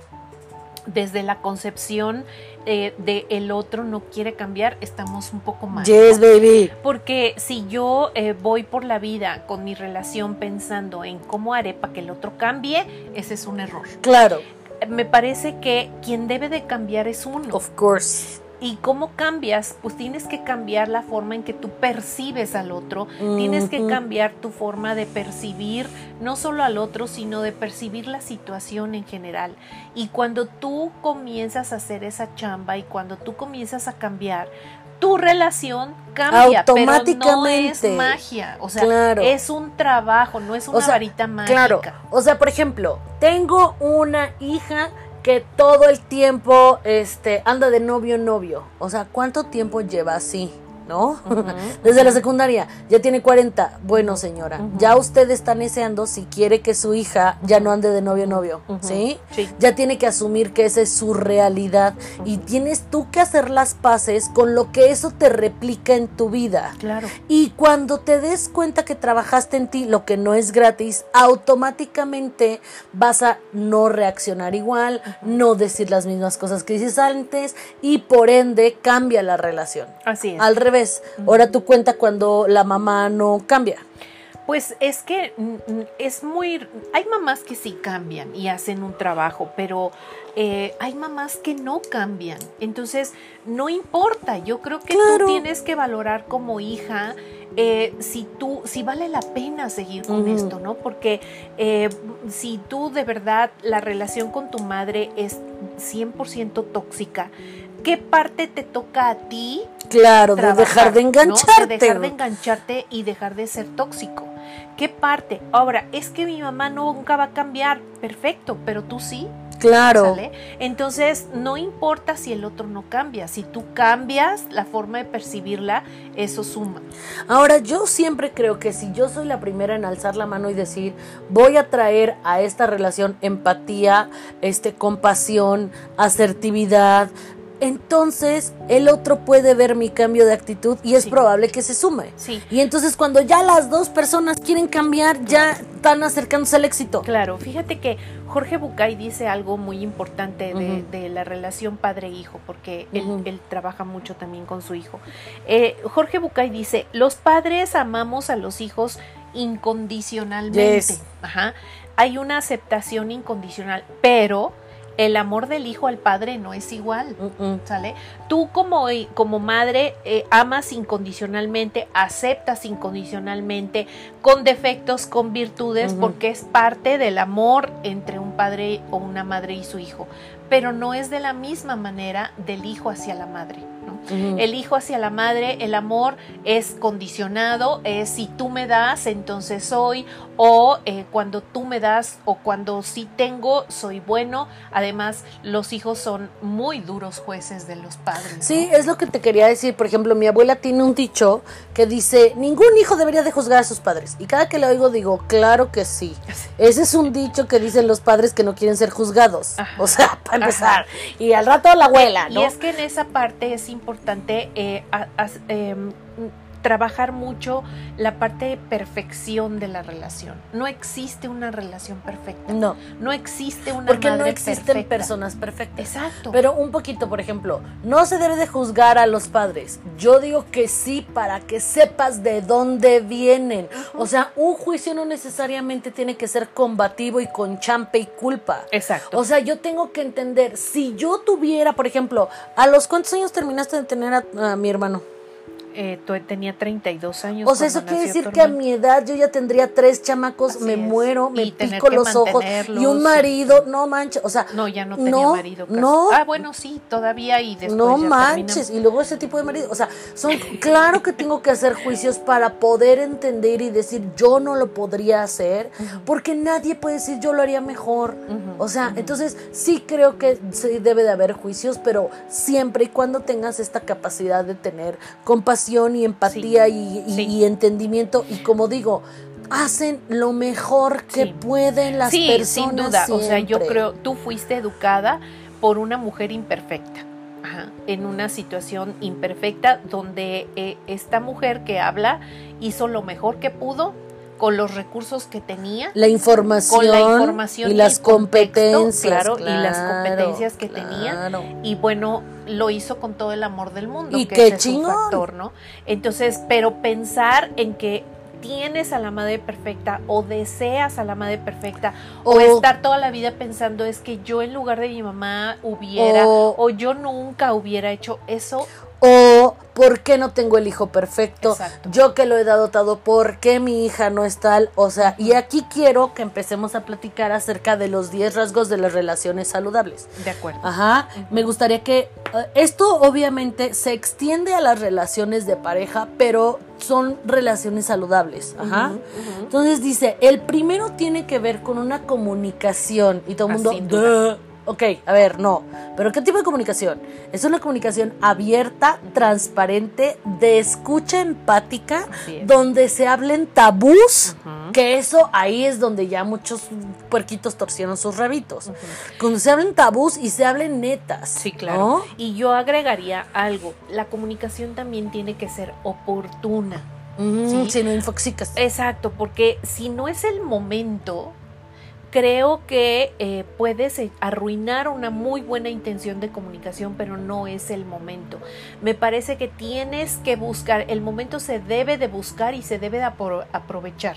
desde la concepción eh, de el otro no quiere cambiar, estamos un poco mal. Yes, baby. Porque si yo eh, voy por la vida con mi relación pensando en cómo haré para que el otro cambie, ese es un error. Claro me parece que quien debe de cambiar es uno. Of course. ¿Y cómo cambias? Pues tienes que cambiar la forma en que tú percibes al otro, tienes que cambiar tu forma de percibir no solo al otro, sino de percibir la situación en general. Y cuando tú comienzas a hacer esa chamba y cuando tú comienzas a cambiar, tu relación cambia, automáticamente. Pero no es magia, o sea, es un trabajo, no es una varita mágica. Claro, o sea, por ejemplo, tengo una hija que todo el tiempo este anda de novio novio. O sea, ¿cuánto tiempo lleva así? ¿No? Desde la secundaria, ya tiene 40. Bueno, señora, ya usted está deseando si quiere que su hija ya no ande de novio a novio, ¿sí? Ya tiene que asumir que esa es su realidad y tienes tú que hacer las paces con lo que eso te replica en tu vida. Claro. Y cuando te des cuenta que trabajaste en ti, lo que no es gratis, automáticamente vas a no reaccionar igual, no decir las mismas cosas que dices antes y por ende cambia la relación. Así es. Al revés Ahora tú cuenta cuando la mamá no cambia. Pues es que mm, es muy... Hay mamás que sí cambian y hacen un trabajo, pero eh, hay mamás que no cambian. Entonces, no importa. Yo creo que tú tienes que valorar como hija eh, si tú, si vale la pena seguir con esto, ¿no? Porque eh, si tú de verdad la relación con tu madre es 100% tóxica, ¿qué parte te toca a ti? Claro, de dejar de engancharte. De dejar de engancharte y dejar de ser tóxico. ¿Qué parte? Ahora, es que mi mamá nunca va a cambiar. Perfecto, pero tú sí. Claro. Entonces, no importa si el otro no cambia, si tú cambias la forma de percibirla, eso suma. Ahora, yo siempre creo que si yo soy la primera en alzar la mano y decir, voy a traer a esta relación empatía, este compasión, asertividad, entonces el otro puede ver mi cambio de actitud y es probable que se sume. Sí. Y entonces cuando ya las dos personas quieren cambiar, ya están acercándose al éxito. Claro, fíjate que Jorge Bucay dice algo muy importante de, la relación padre-hijo, porque él, trabaja mucho también con su hijo. Eh, Jorge Bucay dice, los padres amamos a los hijos incondicionalmente. Ajá. Hay una aceptación incondicional, pero el amor del hijo al padre no es igual, ¿sale? Tú como, como madre eh, amas incondicionalmente, aceptas incondicionalmente, con defectos, con virtudes, porque es parte del amor entre un padre o una madre y su hijo, pero no es de la misma manera del hijo hacia la madre. El hijo hacia la madre, el amor es condicionado, es si tú me das, entonces soy, o eh, cuando tú me das, o cuando sí tengo, soy bueno. Además, los hijos son muy duros jueces de los padres. Sí, es lo que te quería decir. Por ejemplo, mi abuela tiene un dicho que dice, ningún hijo debería de juzgar a sus padres. Y cada que le oigo digo, claro que sí. Ese es un dicho que dicen los padres que no quieren ser juzgados. O sea, para empezar. Y al rato la abuela, ¿no? Y es que en esa parte es importante eh, em, trabajar mucho la parte de perfección de la relación. No existe una relación perfecta. No. No existe una Porque no existen personas perfectas. Exacto. Pero un poquito, por ejemplo, no se debe de juzgar a los padres. Yo digo que sí para que sepas de dónde vienen. O sea, un juicio no necesariamente tiene que ser combativo y con champe y culpa. Exacto. O sea, yo tengo que entender, si yo tuviera, por ejemplo, ¿a los cuántos años terminaste de tener a mi hermano? Eh, tenía 32 años. O sea, eso quiere decir que a mi edad yo ya tendría tres chamacos, me muero, me pico los ojos y un marido, no manches, o sea, no, ya no tenía marido. No, ah, bueno, sí, todavía y después No manches, y luego ese tipo de marido, o sea, son claro que tengo que hacer juicios para poder entender y decir yo no lo podría hacer, porque nadie puede decir yo lo haría mejor. o sea, entonces sí creo que sí debe de haber juicios, pero siempre y cuando tengas esta capacidad de tener compasión y empatía y, entendimiento. Y como digo, hacen lo mejor que pueden las personas. Sin duda, o sea, yo creo, tú fuiste educada por una mujer imperfecta. en una situación imperfecta donde eh, esta mujer que habla hizo lo mejor que pudo con los recursos que tenía, la información, con la información y, las competencias, claro, y las competencias que tenía, y bueno, lo hizo con todo el amor del mundo, y que qué es factor, ¿no? Entonces, pero pensar en que tienes a la madre perfecta o deseas a la madre perfecta o, estar toda la vida pensando es que yo en lugar de mi mamá hubiera o yo nunca hubiera hecho eso o ¿por qué no tengo el hijo perfecto? Yo que lo he dotado, ¿por qué mi hija no es tal? O sea, y aquí quiero que empecemos a platicar acerca de los 10 rasgos de las relaciones saludables. De acuerdo. Ajá. Me gustaría que eh, esto obviamente se extiende a las relaciones de pareja, pero son relaciones saludables. Ajá. Entonces dice, el primero tiene que ver con una comunicación y todo el mundo, Ok, a ver, no. Pero ¿qué tipo de comunicación? Es una comunicación abierta, transparente, de escucha empática, donde se hablen tabús, que eso ahí es donde ya muchos puerquitos torcieron sus rabitos. Cuando se hablen tabús y se hablen netas. Sí, claro. Y yo agregaría algo, la comunicación también tiene que ser oportuna. Si no infoxicas. Exacto, porque si no es el momento, creo que eh, puedes eh, arruinar una muy buena intención de comunicación, pero no es el momento. Me parece que tienes que buscar, el momento se debe de buscar y se debe de aprovechar,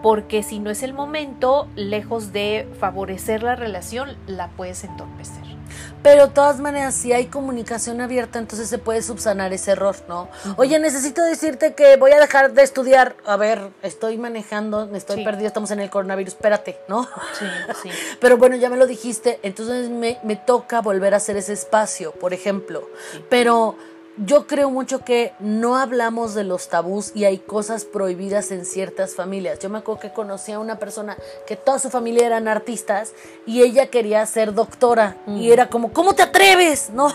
porque si no es el momento, lejos de favorecer la relación, la puedes entorpecer. Pero de todas maneras, si hay comunicación abierta, entonces se puede subsanar ese error, ¿no? Oye, necesito decirte que voy a dejar de estudiar. A ver, estoy manejando, me estoy perdido, estamos en el coronavirus, espérate, ¿no? Sí, sí. Pero bueno, ya me lo dijiste, entonces me, me toca volver a hacer ese espacio, por ejemplo. Pero yo creo mucho que no hablamos de los tabús y hay cosas prohibidas en ciertas familias. Yo me acuerdo que conocí a una persona que toda su familia eran artistas y ella quería ser doctora y mm. era como, ¿cómo te atreves? ¿No?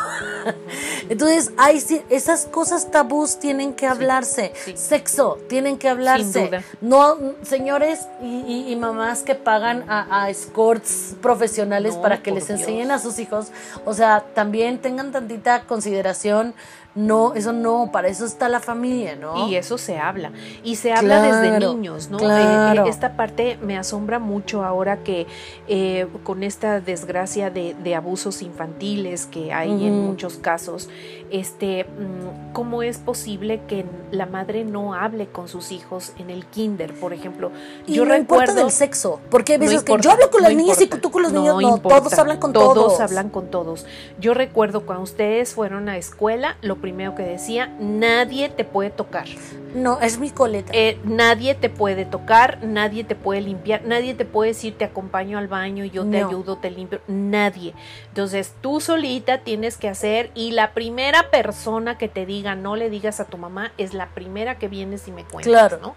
Entonces, hay esas cosas tabús tienen que hablarse. Sexo, tienen que hablarse. No, señores y, mamás que pagan a, escorts profesionales para que les enseñen a sus hijos, o sea, también tengan tantita consideración no, eso no, para eso está la familia, ¿no? Y eso se habla. Y se habla desde niños, ¿no? Eh, eh, esta parte me asombra mucho ahora que eh, con esta desgracia de, abusos infantiles que hay en muchos casos, este, mm, ¿cómo es posible que la madre no hable con sus hijos en el kinder, por ejemplo? Y yo no recuerdo importa del sexo, porque veces que yo hablo con las niñas y tú con los niños, no, todos hablan con todos. Todos hablan con todos. Yo recuerdo cuando ustedes fueron a escuela, lo primero que decía, nadie te puede tocar. No, es mi coleta. Eh, nadie te puede tocar, nadie te puede limpiar, nadie te puede decir te acompaño al baño, yo te ayudo, te limpio, nadie. Entonces tú solita tienes que hacer y la primera persona que te diga no le digas a tu mamá es la primera que vienes y me cuentas, claro. ¿no?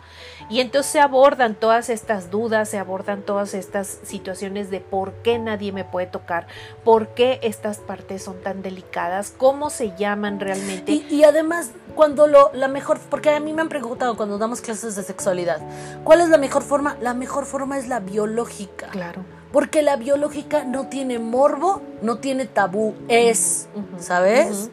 Y entonces se abordan todas estas dudas, se abordan todas estas situaciones de por qué nadie me puede tocar, por qué estas partes son tan delicadas, cómo se llaman realmente. Y, además, cuando lo, la mejor, porque a mí me han preguntado cuando damos clases de sexualidad, ¿cuál es la mejor forma? La mejor forma es la biológica. Claro. Porque la biológica no tiene morbo, no tiene tabú, es, ¿sabes?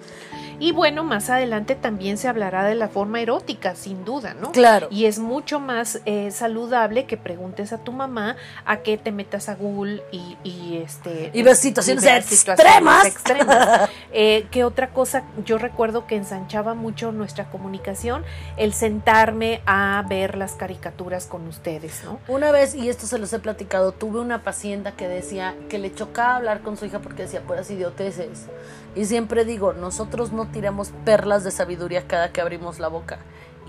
Y bueno, más adelante también se hablará de la forma erótica, sin duda, ¿no? Claro. Y es mucho más eh, saludable que preguntes a tu mamá a que te metas a Google y, y este... Y ves situaciones, extremas. extremas. Eh, ¿Qué otra cosa? Yo recuerdo que ensanchaba mucho nuestra comunicación el sentarme a ver las caricaturas con ustedes, ¿no? Una vez, y esto se los he platicado, tuve una paciente que decía que le chocaba hablar con su hija porque decía puras idioteces. Y siempre digo, nosotros no tiramos perlas de sabiduría cada que abrimos la boca.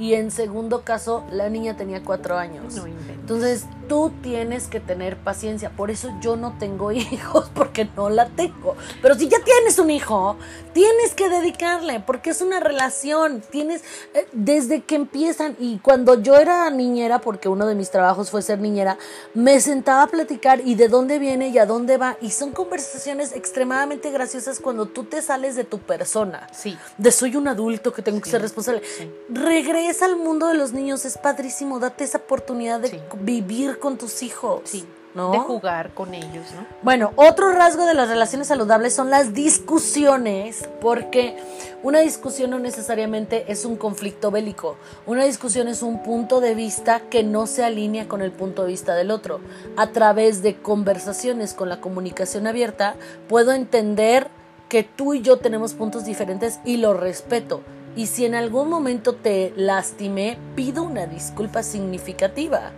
Y en segundo caso, la niña tenía cuatro años. No. Entonces, tú tienes que tener paciencia. Por eso yo no tengo hijos, porque no la tengo. Pero si ya tienes un hijo, tienes que dedicarle, porque es una relación. Tienes, eh, desde que empiezan, y cuando yo era niñera, porque uno de mis trabajos fue ser niñera, me sentaba a platicar y de dónde viene y a dónde va. Y son conversaciones extremadamente graciosas cuando tú te sales de tu persona. Sí. De soy un adulto que tengo que ser responsable. sí. Regresa al mundo de los niños, es padrísimo. Date esa oportunidad de Sí. vivir con tus hijos. Sí. ¿no? De jugar con ellos, ¿no? Bueno, otro rasgo de las relaciones saludables son las discusiones, porque una discusión no necesariamente es un conflicto bélico. Una discusión es un punto de vista que no se alinea con el punto de vista del otro. A través de conversaciones con la comunicación abierta, puedo entender que tú y yo tenemos puntos diferentes y lo respeto. Y si en algún momento te lastimé, pido una disculpa significativa.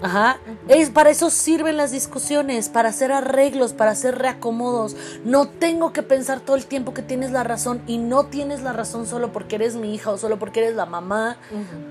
Ajá. Es para eso sirven las discusiones, para hacer arreglos, para hacer reacomodos. No tengo que pensar todo el tiempo que tienes la razón y no tienes la razón solo porque eres mi hija o solo porque eres la mamá.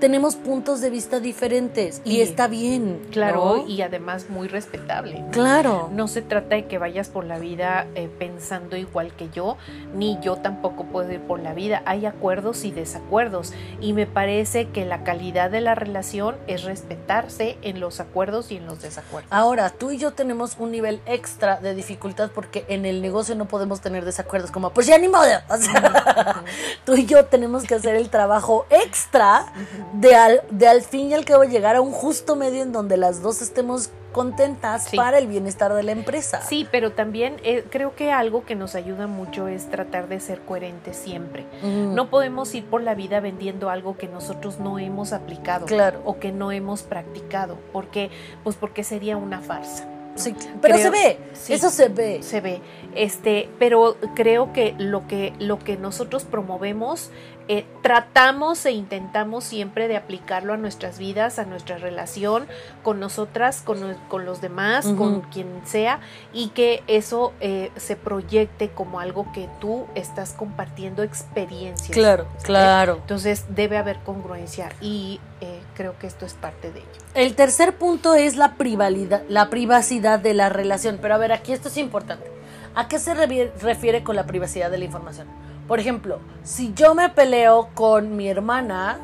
Tenemos puntos de vista diferentes y, Y- está bien. Claro, ¿no? y además muy respetable. claro. No se trata de que vayas por la vida eh, pensando igual que yo, ni yo tampoco puedo ir por la vida. Hay acuerdos y desacuerdos y me parece que la calidad de la relación es respetarse en los acuerdos y en los desacuerdos. Ahora, tú y yo tenemos un nivel extra de dificultad porque en el negocio no podemos tener desacuerdos como, pues ya ni modo. O sea, tú y yo tenemos que hacer el trabajo extra de al, de al fin y al cabo llegar a un justo medio en donde las dos estemos contentas Sí. para el bienestar de la empresa. Sí, pero también eh, creo que algo que nos ayuda mucho es tratar de ser coherentes siempre. Mm, No podemos ir por la vida vendiendo algo que nosotros no hemos aplicado Claro. o que no hemos practicado, porque pues porque sería una farsa. sí, pero creo- se ve, sí. eso se ve. Se ve, este, pero creo que lo que lo que nosotros promovemos eh, tratamos e intentamos siempre de aplicarlo a nuestras vidas, a nuestra relación con nosotras, con, con los demás, con quien sea, y que eso eh, se proyecte como algo que tú estás compartiendo experiencias. Claro, claro. Entonces debe haber congruencia y eh, creo que esto es parte de ello. El tercer punto es la privacidad, la privacidad de la relación. Pero a ver, aquí esto es importante. ¿A qué se refiere con la privacidad de la información? Por ejemplo, si yo me peleo con mi hermana,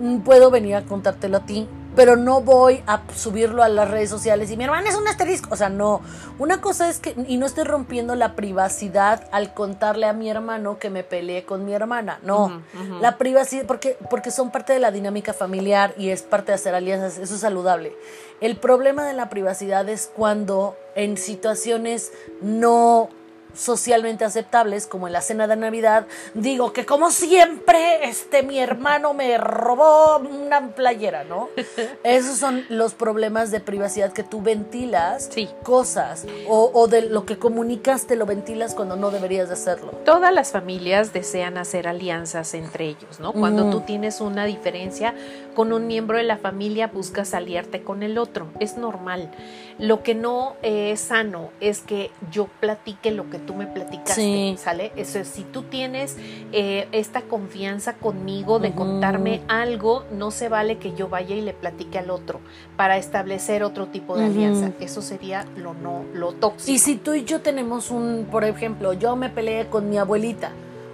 mm, puedo venir a contártelo a ti, pero no voy a subirlo a las redes sociales y mi hermana es un asterisco. O sea, no. Una cosa es que, y no estoy rompiendo la privacidad al contarle a mi hermano que me peleé con mi hermana. No. La privacidad, porque, porque son parte de la dinámica familiar y es parte de hacer alianzas, eso es saludable. El problema de la privacidad es cuando en situaciones no socialmente aceptables, como en la cena de Navidad, digo que como siempre, este mi hermano me robó una playera, ¿no? Esos son los problemas de privacidad que tú ventilas Sí. cosas o, o de lo que comunicas te lo ventilas cuando no deberías de hacerlo. Todas las familias desean hacer alianzas entre ellos, ¿no? Cuando tú tienes una diferencia con un miembro de la familia, buscas aliarte con el otro. Es normal. Lo que no eh, es sano es que yo platique lo que tú me platicaste, Sí. ¿sale? Eso es, si tú tienes eh, esta confianza conmigo de contarme algo, no se vale que yo vaya y le platique al otro para establecer otro tipo de alianza. Eso sería lo no, lo tóxico. Y si tú y yo tenemos un, por ejemplo, yo me peleé con mi abuelita,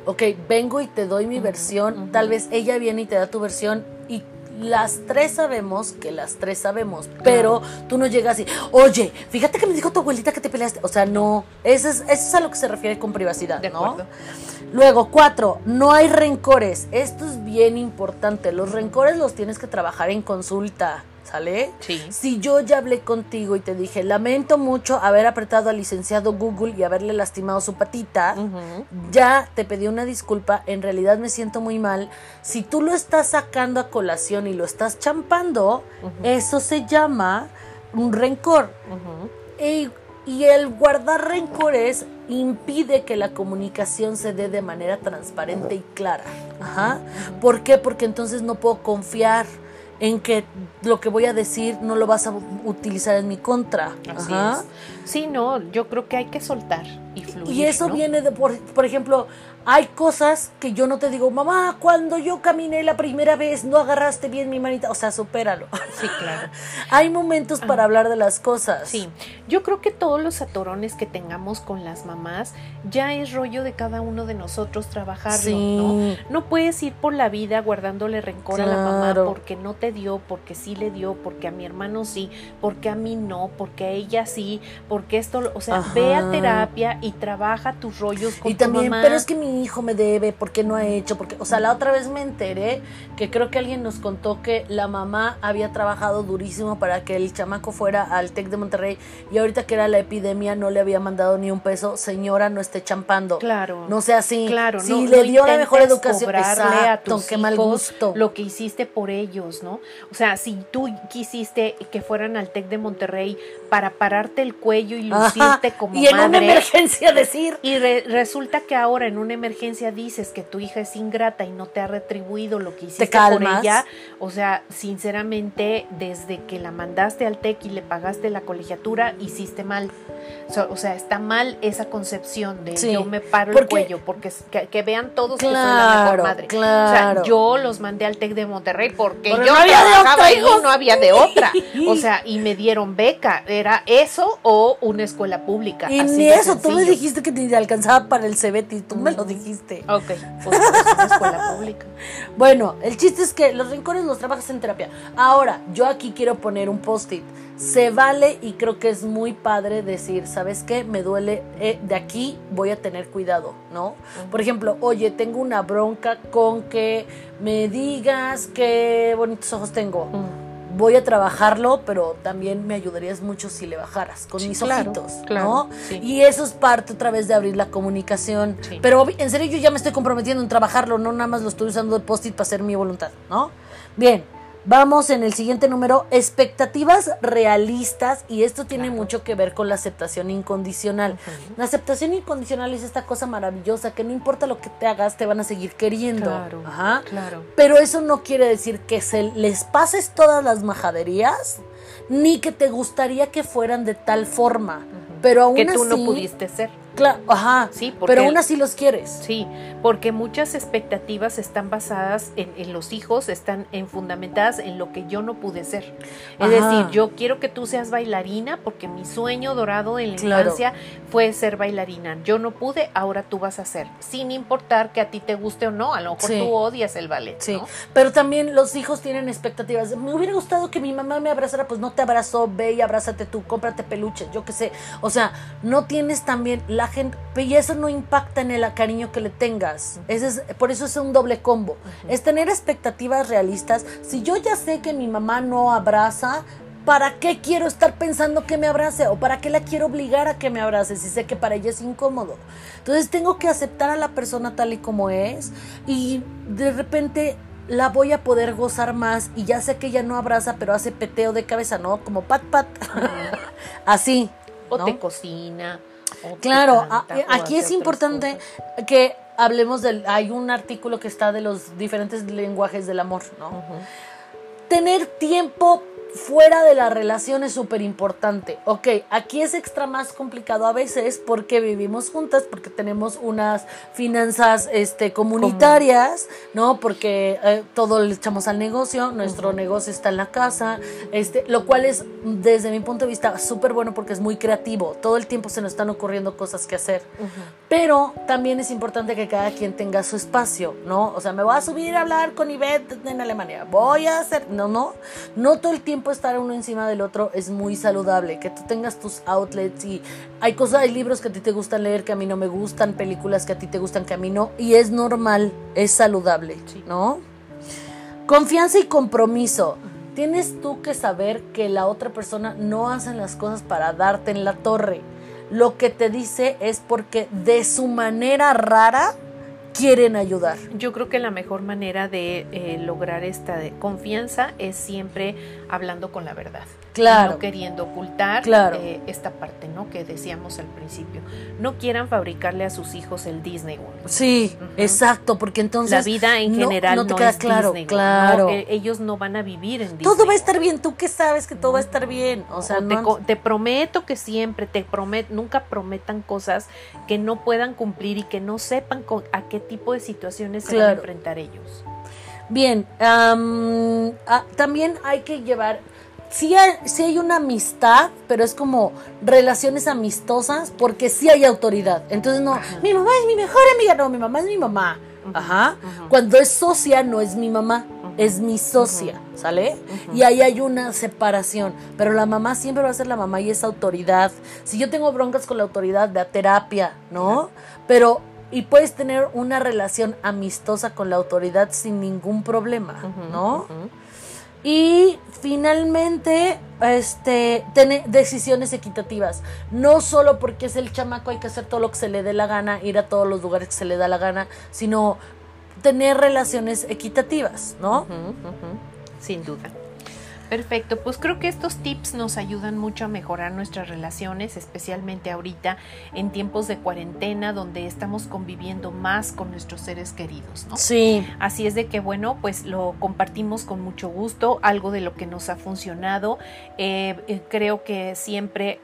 ok, vengo y te doy mi versión, tal vez ella viene y te da tu versión y las tres sabemos que las tres sabemos, pero tú no llegas y, oye, fíjate que me dijo tu abuelita que te peleaste. O sea, no, eso es, eso es a lo que se refiere con privacidad, De ¿no? Luego, cuatro, no hay rencores. Esto es bien importante. Los rencores los tienes que trabajar en consulta, ¿sale? Sí. Si yo ya hablé contigo y te dije, lamento mucho haber apretado al licenciado Google y haberle lastimado su patita, ya te pedí una disculpa, en realidad me siento muy mal. Si tú lo estás sacando a colación y lo estás champando, eso se llama un rencor. Y, y el guardar rencores impide que la comunicación se dé de manera transparente y clara. Ajá. ¿Por qué? Porque entonces no puedo confiar en que lo que voy a decir no lo vas a utilizar en mi contra. Así Ajá. es. Sí, no, yo creo que hay que soltar y fluir. Y eso ¿no? viene de, por, por ejemplo, hay cosas que yo no te digo, mamá, cuando yo caminé la primera vez no agarraste bien mi manita, o sea, supéralo. Sí, claro. hay momentos para hablar de las cosas. Sí, yo creo que todos los atorones que tengamos con las mamás ya es rollo de cada uno de nosotros trabajarlo, ¿no? No puedes ir por la vida guardándole rencor a la mamá porque no te dio, porque sí le dio, porque a mi hermano sí, porque a mí no, porque a ella sí, porque esto, o sea, ve a terapia y trabaja tus rollos con y también, Pero es que mi hijo me debe, porque no ha hecho, porque, o sea, la otra vez me enteré que creo que alguien nos contó que la mamá había trabajado durísimo para que el chamaco fuera al TEC de Monterrey y ahorita que era la epidemia no le había mandado ni un peso, señora, no esté champando. Claro. No sea así. Claro, si le dio la mejor educación, a tus qué mal gusto. Lo que hiciste por ellos, ¿no? O sea, si tú quisiste que fueran al TEC de Monterrey para pararte el cuello y lucirte como y en una emergencia decir y resulta que ahora en una emergencia dices que tu hija es ingrata y no te ha retribuido lo que hiciste por ella, o sea, sinceramente desde que la mandaste al TEC y le pagaste la colegiatura hiciste mal. o sea, está mal esa concepción de yo me paro el cuello porque que, vean todos que soy la mejor madre. Claro. O sea, yo los mandé al TEC de Monterrey porque yo no había de otra, y no había de otra. O sea, y me dieron beca, era eso o una escuela pública. Y ni eso, tú me dijiste que te alcanzaba para el CBT, tú me lo dijiste. Ok, pues es una escuela pública. Bueno, el chiste es que los rincones los trabajas en terapia. Ahora, yo aquí quiero poner un post-it se vale y creo que es muy padre decir, ¿sabes qué? Me duele, eh, de aquí voy a tener cuidado, ¿no? Por ejemplo, oye, tengo una bronca con que me digas qué bonitos ojos tengo. Voy a trabajarlo, pero también me ayudarías mucho si le bajaras con mis ojitos, ¿no? Y eso es parte otra vez de abrir la comunicación. Pero en serio yo ya me estoy comprometiendo en trabajarlo, no nada más lo estoy usando de post-it para hacer mi voluntad, ¿no? Bien, Vamos en el siguiente número, expectativas realistas y esto tiene mucho que ver con la aceptación incondicional. La aceptación incondicional es esta cosa maravillosa que no importa lo que te hagas, te van a seguir queriendo. Claro, Ajá. claro. Pero eso no quiere decir que se les pases todas las majaderías ni que te gustaría que fueran de tal forma. Pero aún que tú no pudiste ser. Claro, ajá. Sí, pero aún así los quieres. Sí, porque muchas expectativas están basadas en, los hijos, están en fundamentadas en lo que yo no pude ser. Es decir, yo quiero que tú seas bailarina porque mi sueño dorado en la infancia fue ser bailarina. Yo no pude, ahora tú vas a ser, sin importar que a ti te guste o no. A lo mejor tú odias el ballet. Sí, pero también los hijos tienen expectativas. Me hubiera gustado que mi mamá me abrazara, pues no te abrazó, ve y abrázate tú, cómprate peluches, yo qué sé. O sea, no tienes también la gente, y eso no impacta en el cariño que le tengas. Ese es, por eso es un doble combo. Es tener expectativas realistas. Si yo ya sé que mi mamá no abraza, ¿para qué quiero estar pensando que me abrace? ¿O para qué la quiero obligar a que me abrace si sé que para ella es incómodo? Entonces tengo que aceptar a la persona tal y como es y de repente la voy a poder gozar más y ya sé que ella no abraza pero hace peteo de cabeza, ¿no? Como pat pat. Así. O te cocina. Claro, aquí es importante que hablemos del... Hay un artículo que está de los diferentes lenguajes del amor, ¿no? Tener tiempo fuera de la relación es súper importante. Ok, aquí es extra más complicado a veces porque vivimos juntas, porque tenemos unas finanzas este, comunitarias, ¿no? Porque eh, todo le echamos al negocio, nuestro negocio está en la casa, este, lo cual es desde mi punto de vista súper bueno porque es muy creativo. Todo el tiempo se nos están ocurriendo cosas que hacer. Pero también es importante que cada quien tenga su espacio, ¿no? O sea, me voy a subir a hablar con Ivette en Alemania, voy a hacer, no, no, no todo el tiempo estar uno encima del otro es muy saludable, que tú tengas tus outlets y hay cosas, hay libros que a ti te gustan leer que a mí no me gustan, películas que a ti te gustan que a mí no, y es normal, es saludable, ¿no? Confianza y compromiso. Tienes tú que saber que la otra persona no hace las cosas para darte en la torre. Lo que te dice es porque de su manera rara quieren ayudar. Yo creo que la mejor manera de eh, lograr esta confianza es siempre hablando con la verdad. Claro. No queriendo ocultar eh, esta parte, ¿no? Que decíamos al principio. No quieran fabricarle a sus hijos el Disney World. Sí, exacto, porque entonces. La vida en general no, te queda claro, Claro. ellos no van a vivir en Disney. Todo va a estar bien, tú que sabes que todo va a estar bien. O sea, te, prometo que siempre, te prometo, nunca prometan cosas que no puedan cumplir y que no sepan a qué qué tipo de situaciones se van a Claro. enfrentar ellos. Bien, ah, también hay que llevar, sí hay, sí hay una amistad, pero es como relaciones amistosas porque sí hay autoridad. Entonces no, Ajá. mi mamá es mi mejor amiga, no, mi mamá es mi mamá. Ajá. Cuando es socia no es mi mamá, es mi socia, ¿sale? Y ahí hay una separación, pero la mamá siempre va a ser la mamá y es autoridad. Si yo tengo broncas con la autoridad, a terapia, ¿no? Pero y puedes tener una relación amistosa con la autoridad sin ningún problema, ¿no? Y finalmente, este, tener decisiones equitativas. No solo porque es el chamaco hay que hacer todo lo que se le dé la gana, ir a todos los lugares que se le da la gana, sino tener relaciones equitativas, ¿no? Sin duda. Perfecto, pues creo que estos tips nos ayudan mucho a mejorar nuestras relaciones, especialmente ahorita en tiempos de cuarentena donde estamos conviviendo más con nuestros seres queridos, ¿no? Sí, Así es de que, bueno, pues lo compartimos con mucho gusto, algo de lo que nos ha funcionado. Eh, eh, creo que siempre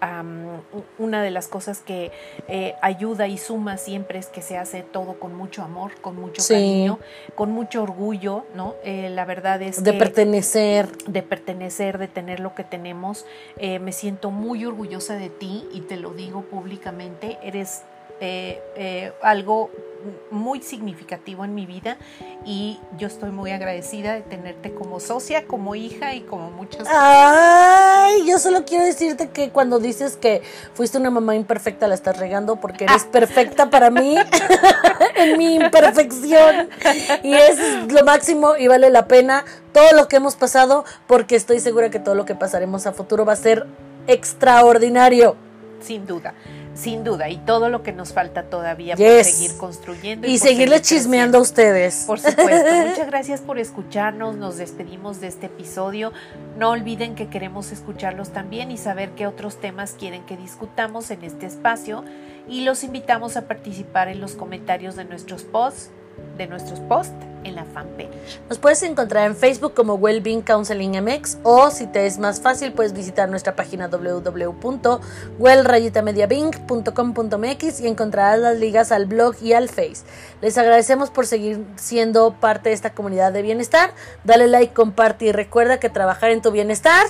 una de las cosas que eh, ayuda y suma siempre es que se hace todo con mucho amor, con mucho Sí. cariño, con mucho orgullo, ¿no? Eh, la verdad es de que pertenecer. de pertenecer, de tener lo que tenemos. Eh, me siento muy orgullosa de ti y te lo digo públicamente. Eres eh, eh, algo muy significativo en mi vida y yo estoy muy agradecida de tenerte como socia, como hija y como muchas Ay, yo solo quiero decirte que cuando dices que fuiste una mamá imperfecta la estás regando porque eres perfecta para mí en mi imperfección y es lo máximo y vale la pena todo lo que hemos pasado porque estoy segura que todo lo que pasaremos a futuro va a ser extraordinario. sin duda. Sin duda, y todo lo que nos falta todavía Yes. por seguir construyendo. Y por seguirle seguir chismeando a ustedes. Por supuesto. Muchas gracias por escucharnos. Nos despedimos de este episodio. No olviden que queremos escucharlos también y saber qué otros temas quieren que discutamos en este espacio. Y los invitamos a participar en los comentarios de nuestros posts, de nuestros posts en la fanpage. Nos puedes encontrar en Facebook como Wellbeing Counseling MX o si te es más fácil puedes visitar nuestra página www.well-mediabing.com.mx y encontrarás las ligas al blog y al Face. Les agradecemos por seguir siendo parte de esta comunidad de bienestar. Dale like, comparte y recuerda que trabajar en tu bienestar.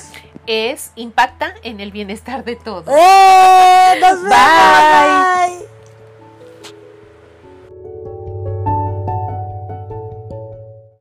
Es impacta en el bienestar de todos. ¡Eh! ¡Nos vemos! Bye. Bye.